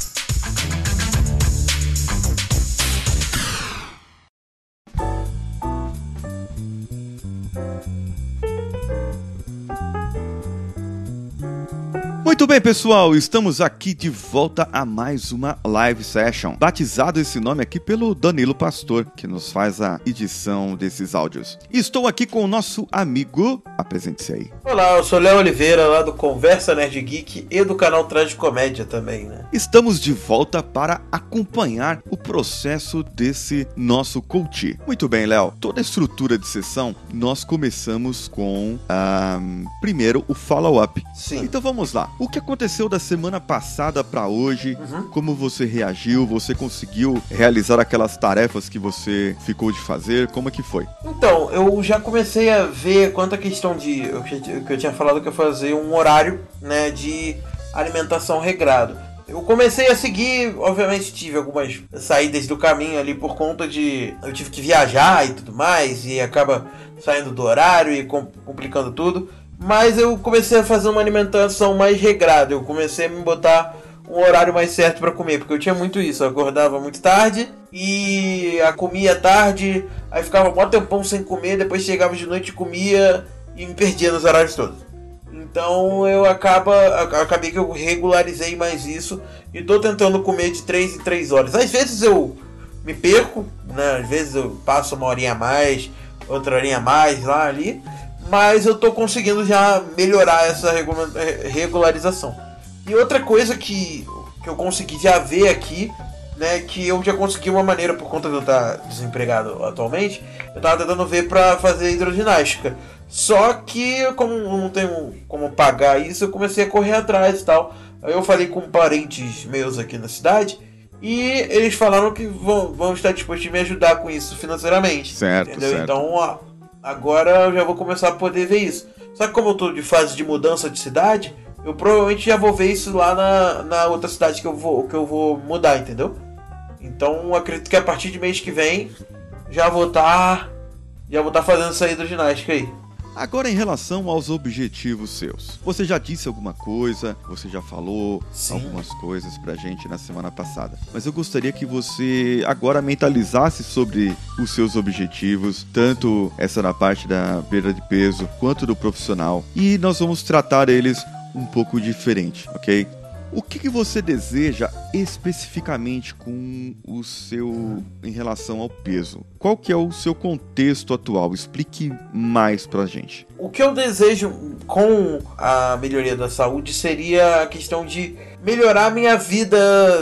Muito bem, pessoal, estamos aqui de volta a mais uma live session. Batizado esse nome aqui pelo Danilo Pastor, que nos faz a edição desses áudios. Estou aqui com o nosso amigo. Apresente-se aí.
Olá, eu sou Léo Oliveira, lá do Conversa Nerd Geek e do canal Comédia também, né?
Estamos de volta para acompanhar o processo desse nosso coach. Muito bem, Léo. Toda a estrutura de sessão, nós começamos com um, primeiro o follow-up.
Sim.
Então vamos lá. O que aconteceu da semana passada para hoje? Uhum. Como você reagiu? Você conseguiu realizar aquelas tarefas que você ficou de fazer? Como é que foi?
Então, eu já comecei a ver quanto a questão de. O que eu tinha falado que eu fazer um horário, né, de alimentação regrado. Eu comecei a seguir, obviamente tive algumas saídas do caminho ali por conta de eu tive que viajar e tudo mais e acaba saindo do horário e complicando tudo. Mas eu comecei a fazer uma alimentação mais regrada. Eu comecei a me botar um horário mais certo para comer, porque eu tinha muito isso. Eu acordava muito tarde e a comia tarde, aí ficava um tempão sem comer, depois chegava de noite e comia e me perdia nos horários todos. Então eu acaba, acabei que eu regularizei mais isso e tô tentando comer de 3 em 3 horas. Às vezes eu me perco, né? Às vezes eu passo uma horinha a mais, outra horinha a mais lá ali mas eu tô conseguindo já melhorar essa regularização. E outra coisa que, que eu consegui já ver aqui, né, que eu já consegui uma maneira, por conta de eu estar desempregado atualmente, eu tava tentando ver para fazer hidroginástica. Só que, como não tenho como pagar isso, eu comecei a correr atrás e tal. Aí eu falei com parentes meus aqui na cidade. E eles falaram que vão, vão estar dispostos a me ajudar com isso financeiramente.
Certo,
entendeu?
certo.
Então, Agora eu já vou começar a poder ver isso. Só que como eu tô de fase de mudança de cidade, eu provavelmente já vou ver isso lá na, na outra cidade que eu vou que eu vou mudar, entendeu? Então acredito que a partir de mês que vem já vou estar tá, já vou estar tá fazendo saída ginástica aí.
Agora, em relação aos objetivos seus, você já disse alguma coisa, você já falou Sim. algumas coisas pra gente na semana passada, mas eu gostaria que você agora mentalizasse sobre os seus objetivos, tanto essa na parte da perda de peso quanto do profissional, e nós vamos tratar eles um pouco diferente, ok? O que, que, você deseja especificamente com o seu em relação ao peso? Qual que é o seu contexto atual? Explique mais pra gente.
O que eu desejo com a melhoria da saúde seria a questão de melhorar minha vida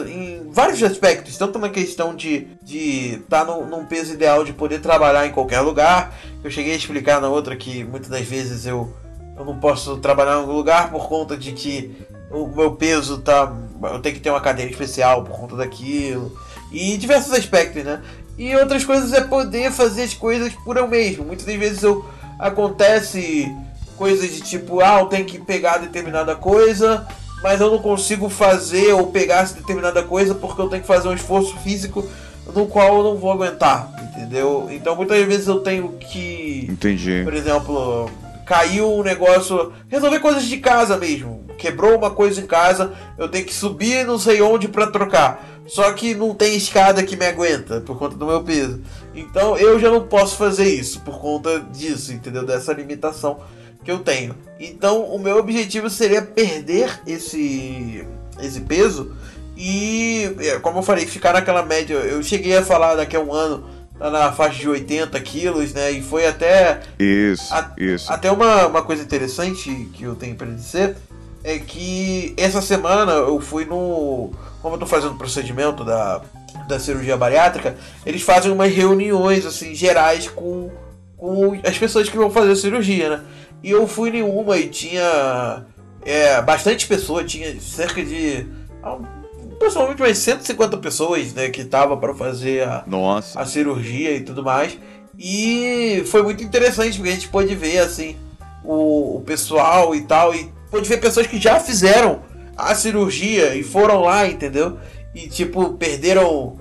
em vários aspectos, tanto na questão de estar tá num peso ideal de poder trabalhar em qualquer lugar. Eu cheguei a explicar na outra que muitas das vezes eu eu não posso trabalhar em algum lugar por conta de que o meu peso tá. Eu tenho que ter uma cadeira especial por conta daquilo. E diversos aspectos, né? E outras coisas é poder fazer as coisas por eu mesmo. Muitas das vezes eu acontece coisas de tipo, ah, eu tenho que pegar determinada coisa, mas eu não consigo fazer ou pegar essa determinada coisa porque eu tenho que fazer um esforço físico no qual eu não vou aguentar, entendeu? Então muitas vezes eu tenho que.
Entendi.
Por exemplo, caiu um negócio. Resolver coisas de casa mesmo. Quebrou uma coisa em casa, eu tenho que subir não sei onde para trocar. Só que não tem escada que me aguenta por conta do meu peso. Então eu já não posso fazer isso por conta disso, entendeu? Dessa limitação que eu tenho. Então o meu objetivo seria perder esse esse peso e, é, como eu falei, ficar naquela média. Eu cheguei a falar daqui a um ano na faixa de 80 quilos, né? E foi até.
Isso, a, isso.
Até uma, uma coisa interessante que eu tenho para dizer é que essa semana eu fui no. Como eu tô fazendo o procedimento da, da cirurgia bariátrica, eles fazem umas reuniões assim gerais com, com as pessoas que vão fazer a cirurgia, né? E eu fui em uma e tinha é, bastante pessoas, tinha cerca de pessoalmente umas 150 pessoas, né, que tava para fazer a,
Nossa.
a cirurgia e tudo mais. E foi muito interessante porque a gente pôde ver assim o, o pessoal e tal e pôde ver pessoas que já fizeram a cirurgia e foram lá, entendeu? E tipo perderam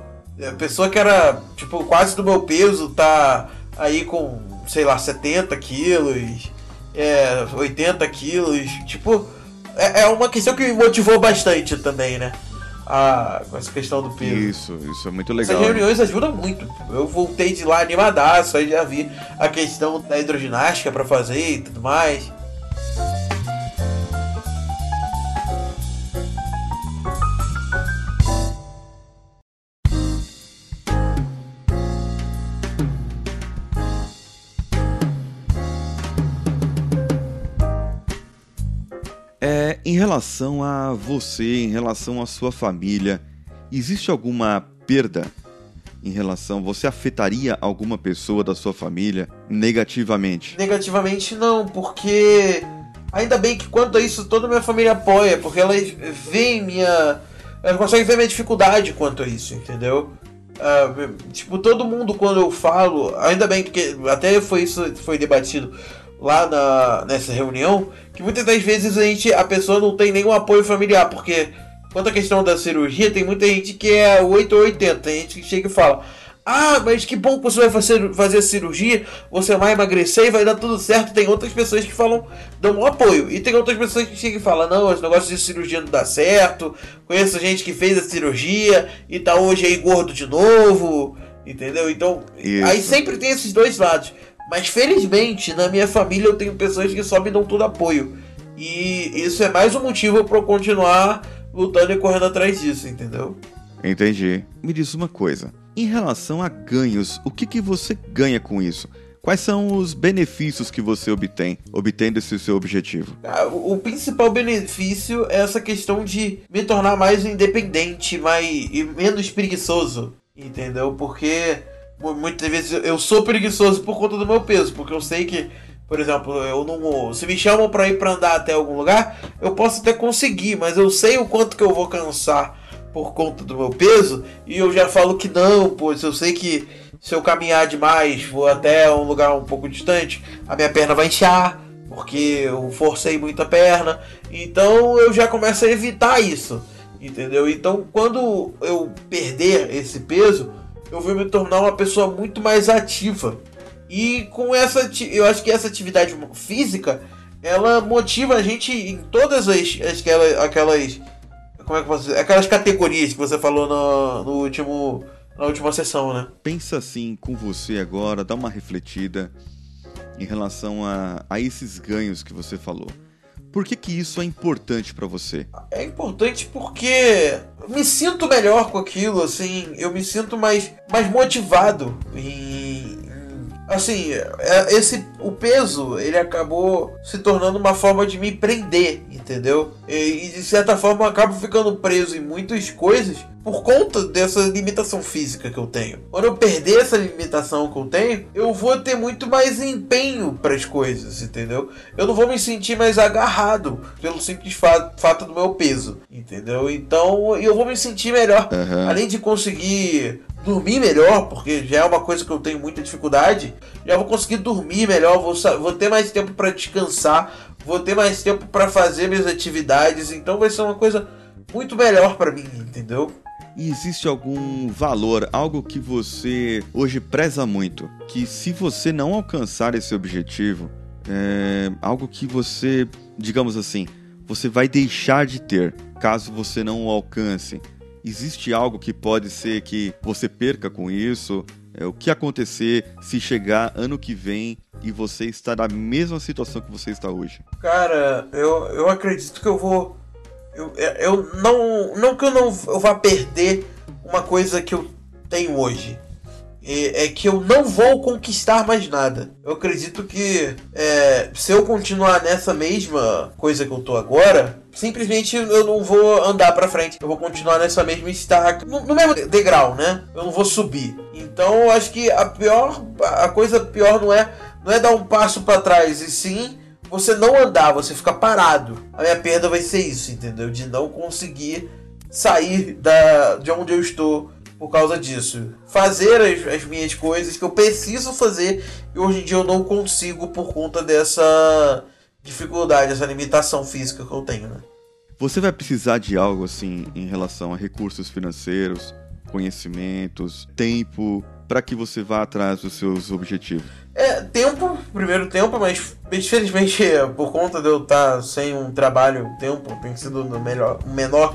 a pessoa que era tipo quase do meu peso tá aí com sei lá 70 quilos, é, 80 quilos, tipo é, é uma questão que me motivou bastante também, né? A, com essa questão do peso.
Isso, isso é muito legal.
Essas reuniões ajudam muito. Eu voltei de lá animadaço, aí já vi a questão da hidroginástica para fazer e tudo mais.
Em relação a você, em relação à sua família, existe alguma perda em relação. Você afetaria alguma pessoa da sua família negativamente?
Negativamente não, porque ainda bem que quanto a isso toda minha família apoia, porque elas veem minha. Elas conseguem ver minha dificuldade quanto a isso, entendeu? Uh, tipo, todo mundo quando eu falo, ainda bem que até foi isso foi debatido lá na, nessa reunião, que muitas das vezes a, gente, a pessoa não tem nenhum apoio familiar, porque quanto à questão da cirurgia, tem muita gente que é 8 ou 80, tem gente que chega e fala. Ah, mas que bom que você vai fazer, fazer a cirurgia, você vai emagrecer e vai dar tudo certo. Tem outras pessoas que falam, dão um apoio. E tem outras pessoas que chegam e falam, não, os negócios de cirurgia não dá certo. Conheço gente que fez a cirurgia e tá hoje aí gordo de novo. Entendeu? Então, Isso. aí sempre tem esses dois lados. Mas felizmente, na minha família eu tenho pessoas que só me dão todo apoio. E isso é mais um motivo para eu continuar lutando e correndo atrás disso, entendeu?
Entendi. Me diz uma coisa. Em relação a ganhos, o que, que você ganha com isso? Quais são os benefícios que você obtém, obtendo esse seu objetivo?
Ah, o principal benefício é essa questão de me tornar mais independente mais, e menos preguiçoso, entendeu? Porque muitas vezes eu sou preguiçoso por conta do meu peso, porque eu sei que, por exemplo, eu não. Se me chamam para ir para andar até algum lugar, eu posso até conseguir, mas eu sei o quanto que eu vou cansar por conta do meu peso, e eu já falo que não, pois eu sei que se eu caminhar demais, vou até um lugar um pouco distante, a minha perna vai inchar, porque eu forcei muito a perna, então eu já começo a evitar isso, entendeu? Então quando eu perder esse peso, eu vou me tornar uma pessoa muito mais ativa. E com essa, eu acho que essa atividade física, ela motiva a gente em todas as aquelas, aquelas como é que você, aquelas categorias que você falou no, no último na última sessão, né?
Pensa assim com você agora, dá uma refletida em relação a, a esses ganhos que você falou. Por que, que isso é importante para você?
É importante porque me sinto melhor com aquilo, assim, eu me sinto mais, mais motivado assim, é, esse o peso, ele acabou se tornando uma forma de me prender, entendeu? E, e de certa forma eu acabo ficando preso em muitas coisas por conta dessa limitação física que eu tenho. Quando eu perder essa limitação que eu tenho, eu vou ter muito mais empenho para as coisas, entendeu? Eu não vou me sentir mais agarrado pelo simples fa fato do meu peso, entendeu? Então eu vou me sentir melhor.
Uhum.
Além de conseguir dormir melhor, porque já é uma coisa que eu tenho muita dificuldade, já vou conseguir dormir melhor, vou, vou ter mais tempo para descansar, vou ter mais tempo para fazer minhas atividades, então vai ser uma coisa muito melhor para mim, entendeu?
E existe algum valor, algo que você hoje preza muito, que se você não alcançar esse objetivo, é algo que você, digamos assim, você vai deixar de ter caso você não o alcance? Existe algo que pode ser que você perca com isso? É, o que acontecer se chegar ano que vem e você está na mesma situação que você está hoje?
Cara, eu, eu acredito que eu vou eu, eu não. Não que eu não eu vá perder uma coisa que eu tenho hoje. É, é que eu não vou conquistar mais nada. Eu acredito que é, se eu continuar nessa mesma coisa que eu tô agora, simplesmente eu não vou andar para frente. Eu vou continuar nessa mesma estaca, no, no, mesmo degrau, né? Eu não vou subir. Então eu acho que a pior, a coisa pior não é, não é dar um passo para trás, e sim você não andar, você ficar parado. A minha perda vai ser isso, entendeu? De não conseguir sair da, de onde eu estou por causa disso. Fazer as, as, minhas coisas que eu preciso fazer e hoje em dia eu não consigo por conta dessa dificuldade, essa limitação física que eu tenho, né?
Você vai precisar de algo assim em relação a recursos financeiros, conhecimentos, tempo, para que você vá atrás dos seus objetivos?
É, tempo, primeiro tempo, mas infelizmente por conta de eu estar sem um trabalho, tempo tem sido no melhor, menor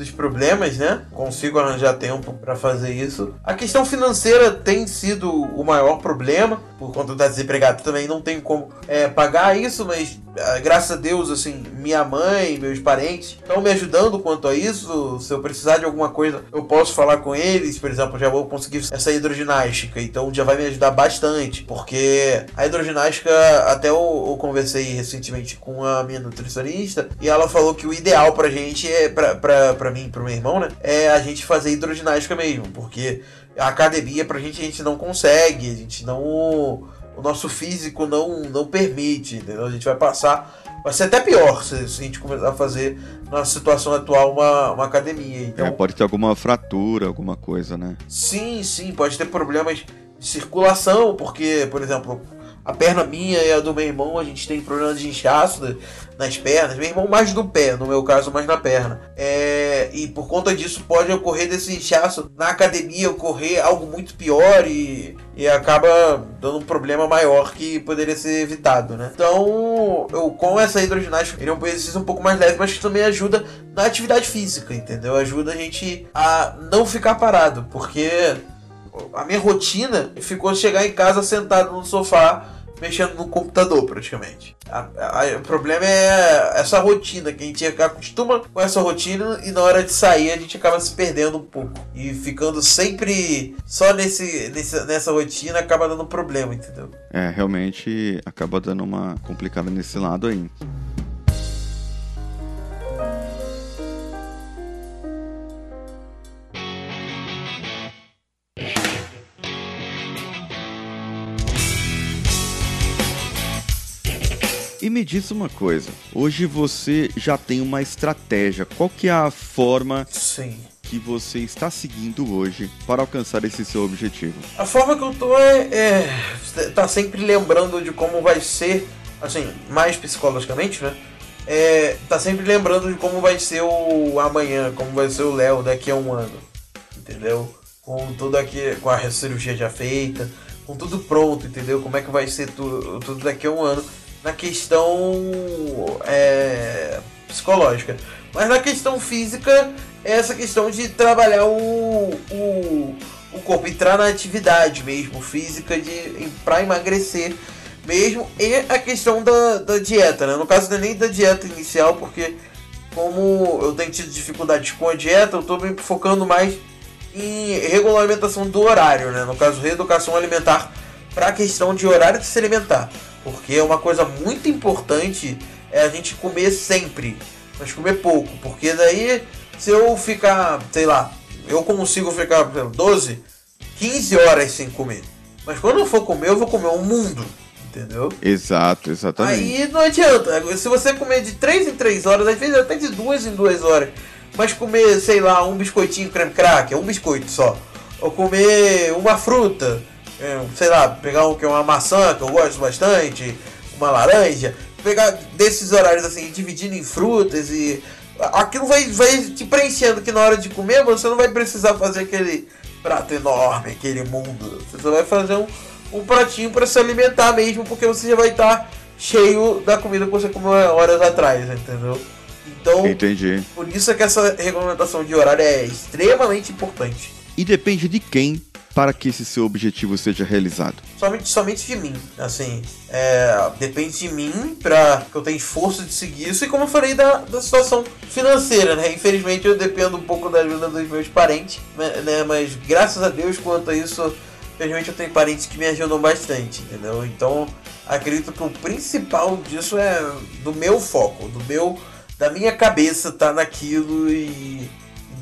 dos problemas, né? Consigo arranjar tempo para fazer isso. A questão financeira tem sido o maior problema, por conta da desempregada também não tem como é, pagar isso, mas ah, graças a Deus, assim, minha mãe, meus parentes estão me ajudando quanto a isso. Se eu precisar de alguma coisa, eu posso falar com eles. Por exemplo, já vou conseguir essa hidroginástica, então já vai me ajudar bastante, porque a hidroginástica, até eu, eu conversei recentemente com a minha nutricionista e ela falou que o ideal pra gente é, pra, pra, pra mim e pro meu irmão, né, é a gente fazer hidroginástica mesmo, porque a academia pra gente a gente não consegue, a gente não. O nosso físico não, não permite, entendeu? A gente vai passar. Vai ser até pior se, se a gente começar a fazer, na situação atual, uma, uma academia. Então,
é, pode ter alguma fratura, alguma coisa, né?
Sim, sim, pode ter problemas de circulação, porque, por exemplo, a perna minha e a do meu irmão, a gente tem problema de inchaço nas pernas. Meu irmão mais do pé, no meu caso mais na perna. É, e por conta disso pode ocorrer desse inchaço na academia, ocorrer algo muito pior e, e acaba dando um problema maior que poderia ser evitado, né? Então, eu com essa hidroginástica, ele é um exercício um pouco mais leve, mas que também ajuda na atividade física, entendeu? Ajuda a gente a não ficar parado, porque a minha rotina ficou chegar em casa sentado no sofá mexendo no computador praticamente. A, a, o problema é essa rotina que a gente acostuma com essa rotina e na hora de sair a gente acaba se perdendo um pouco e ficando sempre só nesse, nesse nessa rotina acaba dando problema, entendeu?
É, realmente acaba dando uma complicada nesse lado aí. E me diz uma coisa, hoje você já tem uma estratégia. Qual que é a forma
Sim.
que você está seguindo hoje para alcançar esse seu objetivo?
A forma que eu tô é, é tá sempre lembrando de como vai ser, assim, mais psicologicamente, né? É, tá sempre lembrando de como vai ser o amanhã, como vai ser o Léo daqui a um ano, entendeu? Com tudo aqui, com a cirurgia já feita, com tudo pronto, entendeu? Como é que vai ser tudo, tudo daqui a um ano na questão é, psicológica. Mas na questão física, é essa questão de trabalhar o, o, o corpo, entrar na atividade mesmo, física, de para emagrecer mesmo, e a questão da, da dieta, né? No caso não é nem da dieta inicial, porque como eu tenho tido dificuldades com a dieta, eu estou me focando mais em regulamentação do horário, né? No caso, reeducação alimentar para a questão de horário de se alimentar. Porque é uma coisa muito importante é a gente comer sempre, mas comer pouco. Porque daí, se eu ficar, sei lá, eu consigo ficar, por exemplo, 12, 15 horas sem comer. Mas quando eu for comer, eu vou comer um mundo. Entendeu?
Exato, exatamente.
Aí não adianta. Se você comer de 3 em 3 horas, às vezes até de 2 em 2 horas, mas comer, sei lá, um biscoitinho creme cracker, um biscoito só, ou comer uma fruta, sei lá, pegar um, que é uma maçã, que eu gosto bastante, uma laranja, pegar desses horários assim, dividindo em frutas e aquilo vai, vai te preenchendo que na hora de comer você não vai precisar fazer aquele prato enorme, aquele mundo. Você só vai fazer um, um pratinho para se alimentar mesmo, porque você já vai estar cheio da comida que você comeu horas atrás, entendeu? Então,
Entendi.
por isso é que essa regulamentação de horário é extremamente importante.
E depende de quem para que esse seu objetivo seja realizado.
Somente, somente de mim, assim, é, depende de mim para que eu tenha esforço de seguir isso e como eu falei da, da situação financeira, né? Infelizmente eu dependo um pouco da ajuda dos meus parentes, né? Mas graças a Deus quanto a isso, infelizmente eu tenho parentes que me ajudam bastante, entendeu? Então acredito que o principal disso é do meu foco, do meu da minha cabeça tá naquilo e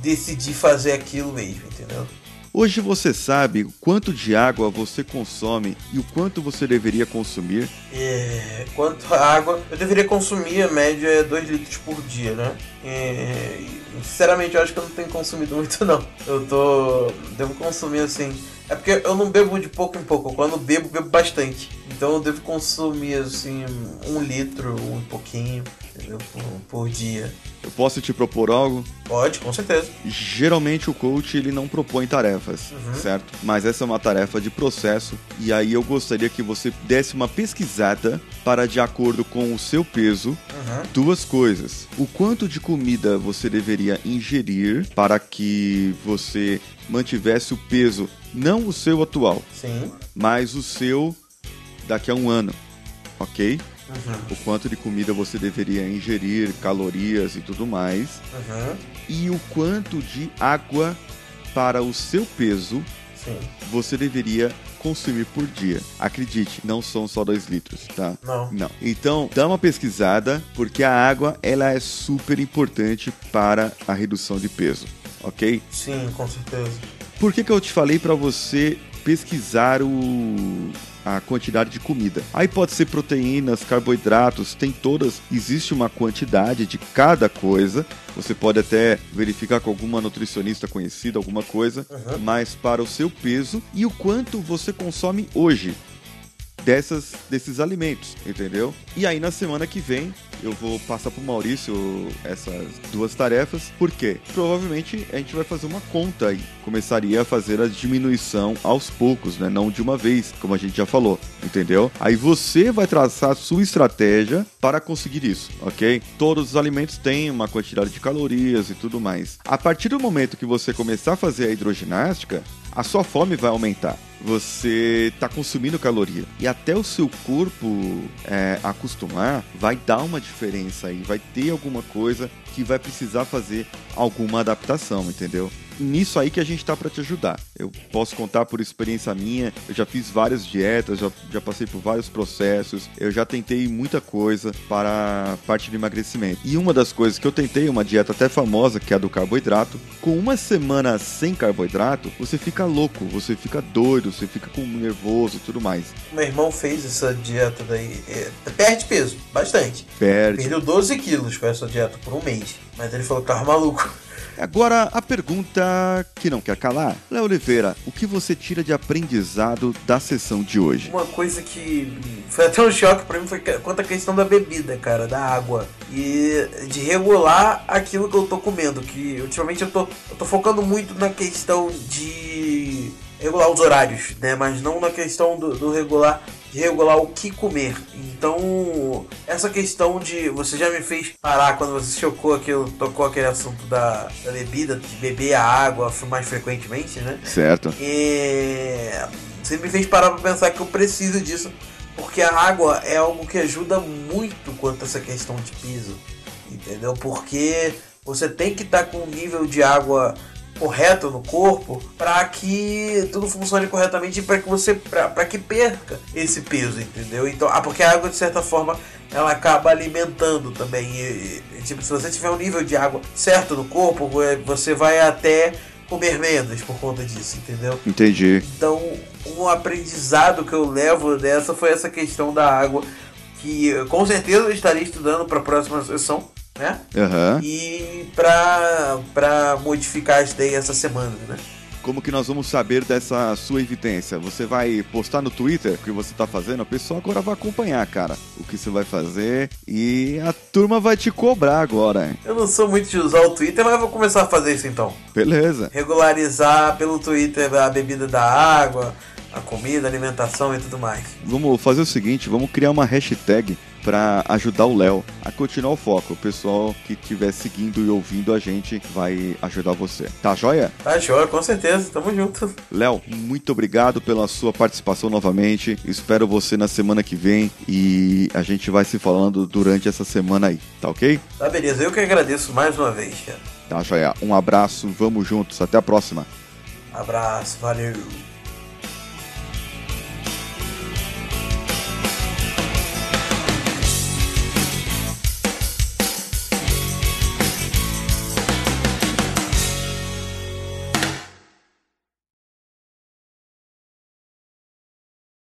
decidir fazer aquilo mesmo, entendeu?
Hoje você sabe quanto de água você consome e o quanto você deveria consumir?
É, quanto água, eu deveria consumir a média é 2 litros por dia, né? É, sinceramente, eu acho que eu não tenho consumido muito, não. Eu tô. Devo consumir assim. É porque eu não bebo de pouco em pouco. Quando bebo, bebo bastante. Então eu devo consumir assim um litro, um pouquinho, entendeu? Por, por dia.
Eu posso te propor algo?
Pode, com certeza.
Geralmente o coach ele não propõe tarefas,
Uhum.
certo? Mas essa é uma tarefa de processo e aí eu gostaria que você desse uma pesquisada para de acordo com o seu peso
Uhum.
duas coisas. O quanto de comida você deveria ingerir para que você mantivesse o peso, não o seu atual,
Sim.
mas o seu daqui a um ano, ok?
Uhum.
O quanto de comida você deveria ingerir, calorias e tudo mais.
Uhum.
E o quanto de água para o seu peso
Sim.
você deveria consumir por dia. Acredite, não são só 2 litros, tá?
Não.
Não. Então, dá uma pesquisada, porque a água ela é super importante para a redução de peso, ok?
Sim, com certeza.
Por que, que eu te falei para você pesquisar o a quantidade de comida? Aí pode ser proteínas, carboidratos, tem todas, existe uma quantidade de cada coisa. Você pode até verificar com alguma nutricionista conhecida, alguma coisa,
Uhum.
mas para o seu peso e o quanto você consome hoje dessas desses alimentos, entendeu? E aí na semana que vem eu vou passar pro Maurício essas duas tarefas, porque provavelmente a gente vai fazer uma conta aí. Começaria a fazer a diminuição aos poucos, né? Não de uma vez, como a gente já falou, entendeu? Aí você vai traçar a sua estratégia para conseguir isso, ok? Todos os alimentos têm uma quantidade de calorias e tudo mais. A partir do momento que você começar a fazer a hidroginástica, a sua fome vai aumentar. Você está consumindo caloria. E até o seu corpo é, acostumar, vai dar uma diferença aí. Vai ter alguma coisa que vai precisar fazer alguma adaptação, entendeu? Nisso aí que a gente tá para te ajudar. Eu posso contar por experiência minha, eu já fiz várias dietas, já, já passei por vários processos, eu já tentei muita coisa para a parte de emagrecimento. E uma das coisas que eu tentei, uma dieta até famosa, que é a do carboidrato, com uma semana sem carboidrato, você fica louco, você fica doido, você fica com nervoso e tudo mais.
Meu irmão fez essa dieta daí. é, perde peso, bastante.
Perde.
Perdeu 12 quilos com essa dieta por um mês. Mas ele falou que tava maluco.
Agora, a pergunta que não quer calar. Léo Oliveira, o que você tira de aprendizado da sessão de hoje?
Uma coisa que foi até um choque pra mim foi quanto à questão da bebida, cara, da água. E de regular aquilo que eu tô comendo. Que ultimamente eu tô, eu tô focando muito na questão de regular os horários, né? Mas não na questão do, do regular de regular o que comer. Então, essa questão de. Você já me fez parar quando você chocou aquilo, tocou aquele assunto da, da bebida, de beber a água mais frequentemente, né?
Certo?
E você me fez parar pra pensar que eu preciso disso, porque a água é algo que ajuda muito quanto a essa questão de piso, entendeu? Porque você tem que estar com um nível de água correto no corpo para que tudo funcione corretamente e para que você para que perca esse peso, entendeu? Então, ah, porque a água de certa forma ela acaba alimentando também. E, e, tipo, se você tiver um nível de água certo no corpo, eh, você vai até comer menos por conta disso, entendeu?
Entendi.
Então, um aprendizado que eu levo dessa foi essa questão da água, que com certeza eu estaria estudando para a próxima sessão, né?
Aham.
E pra, pra modificar isso daí essa semana, né?
Como que nós vamos saber dessa sua evidência? Você vai postar no Twitter o que você tá fazendo? O pessoal agora vai acompanhar, cara, o que você vai fazer e a turma vai te cobrar agora. hein?
Eu não sou muito de usar o Twitter, mas vou começar a fazer isso então.
Beleza.
Regularizar pelo Twitter a bebida da água, a comida, a alimentação e tudo mais.
Vamos fazer o seguinte, vamos criar uma hashtag para ajudar o Léo a continuar o foco. O pessoal que estiver seguindo e ouvindo a gente vai ajudar você. Tá joia?
Tá, joia, com certeza. Tamo junto.
Léo, muito obrigado pela sua participação novamente. Espero você na semana que vem e a gente vai se falando durante essa semana aí, tá ok?
Tá, beleza. Eu que agradeço mais uma vez, cara.
Tá joia. Um abraço, vamos juntos. Até a próxima.
Abraço, valeu.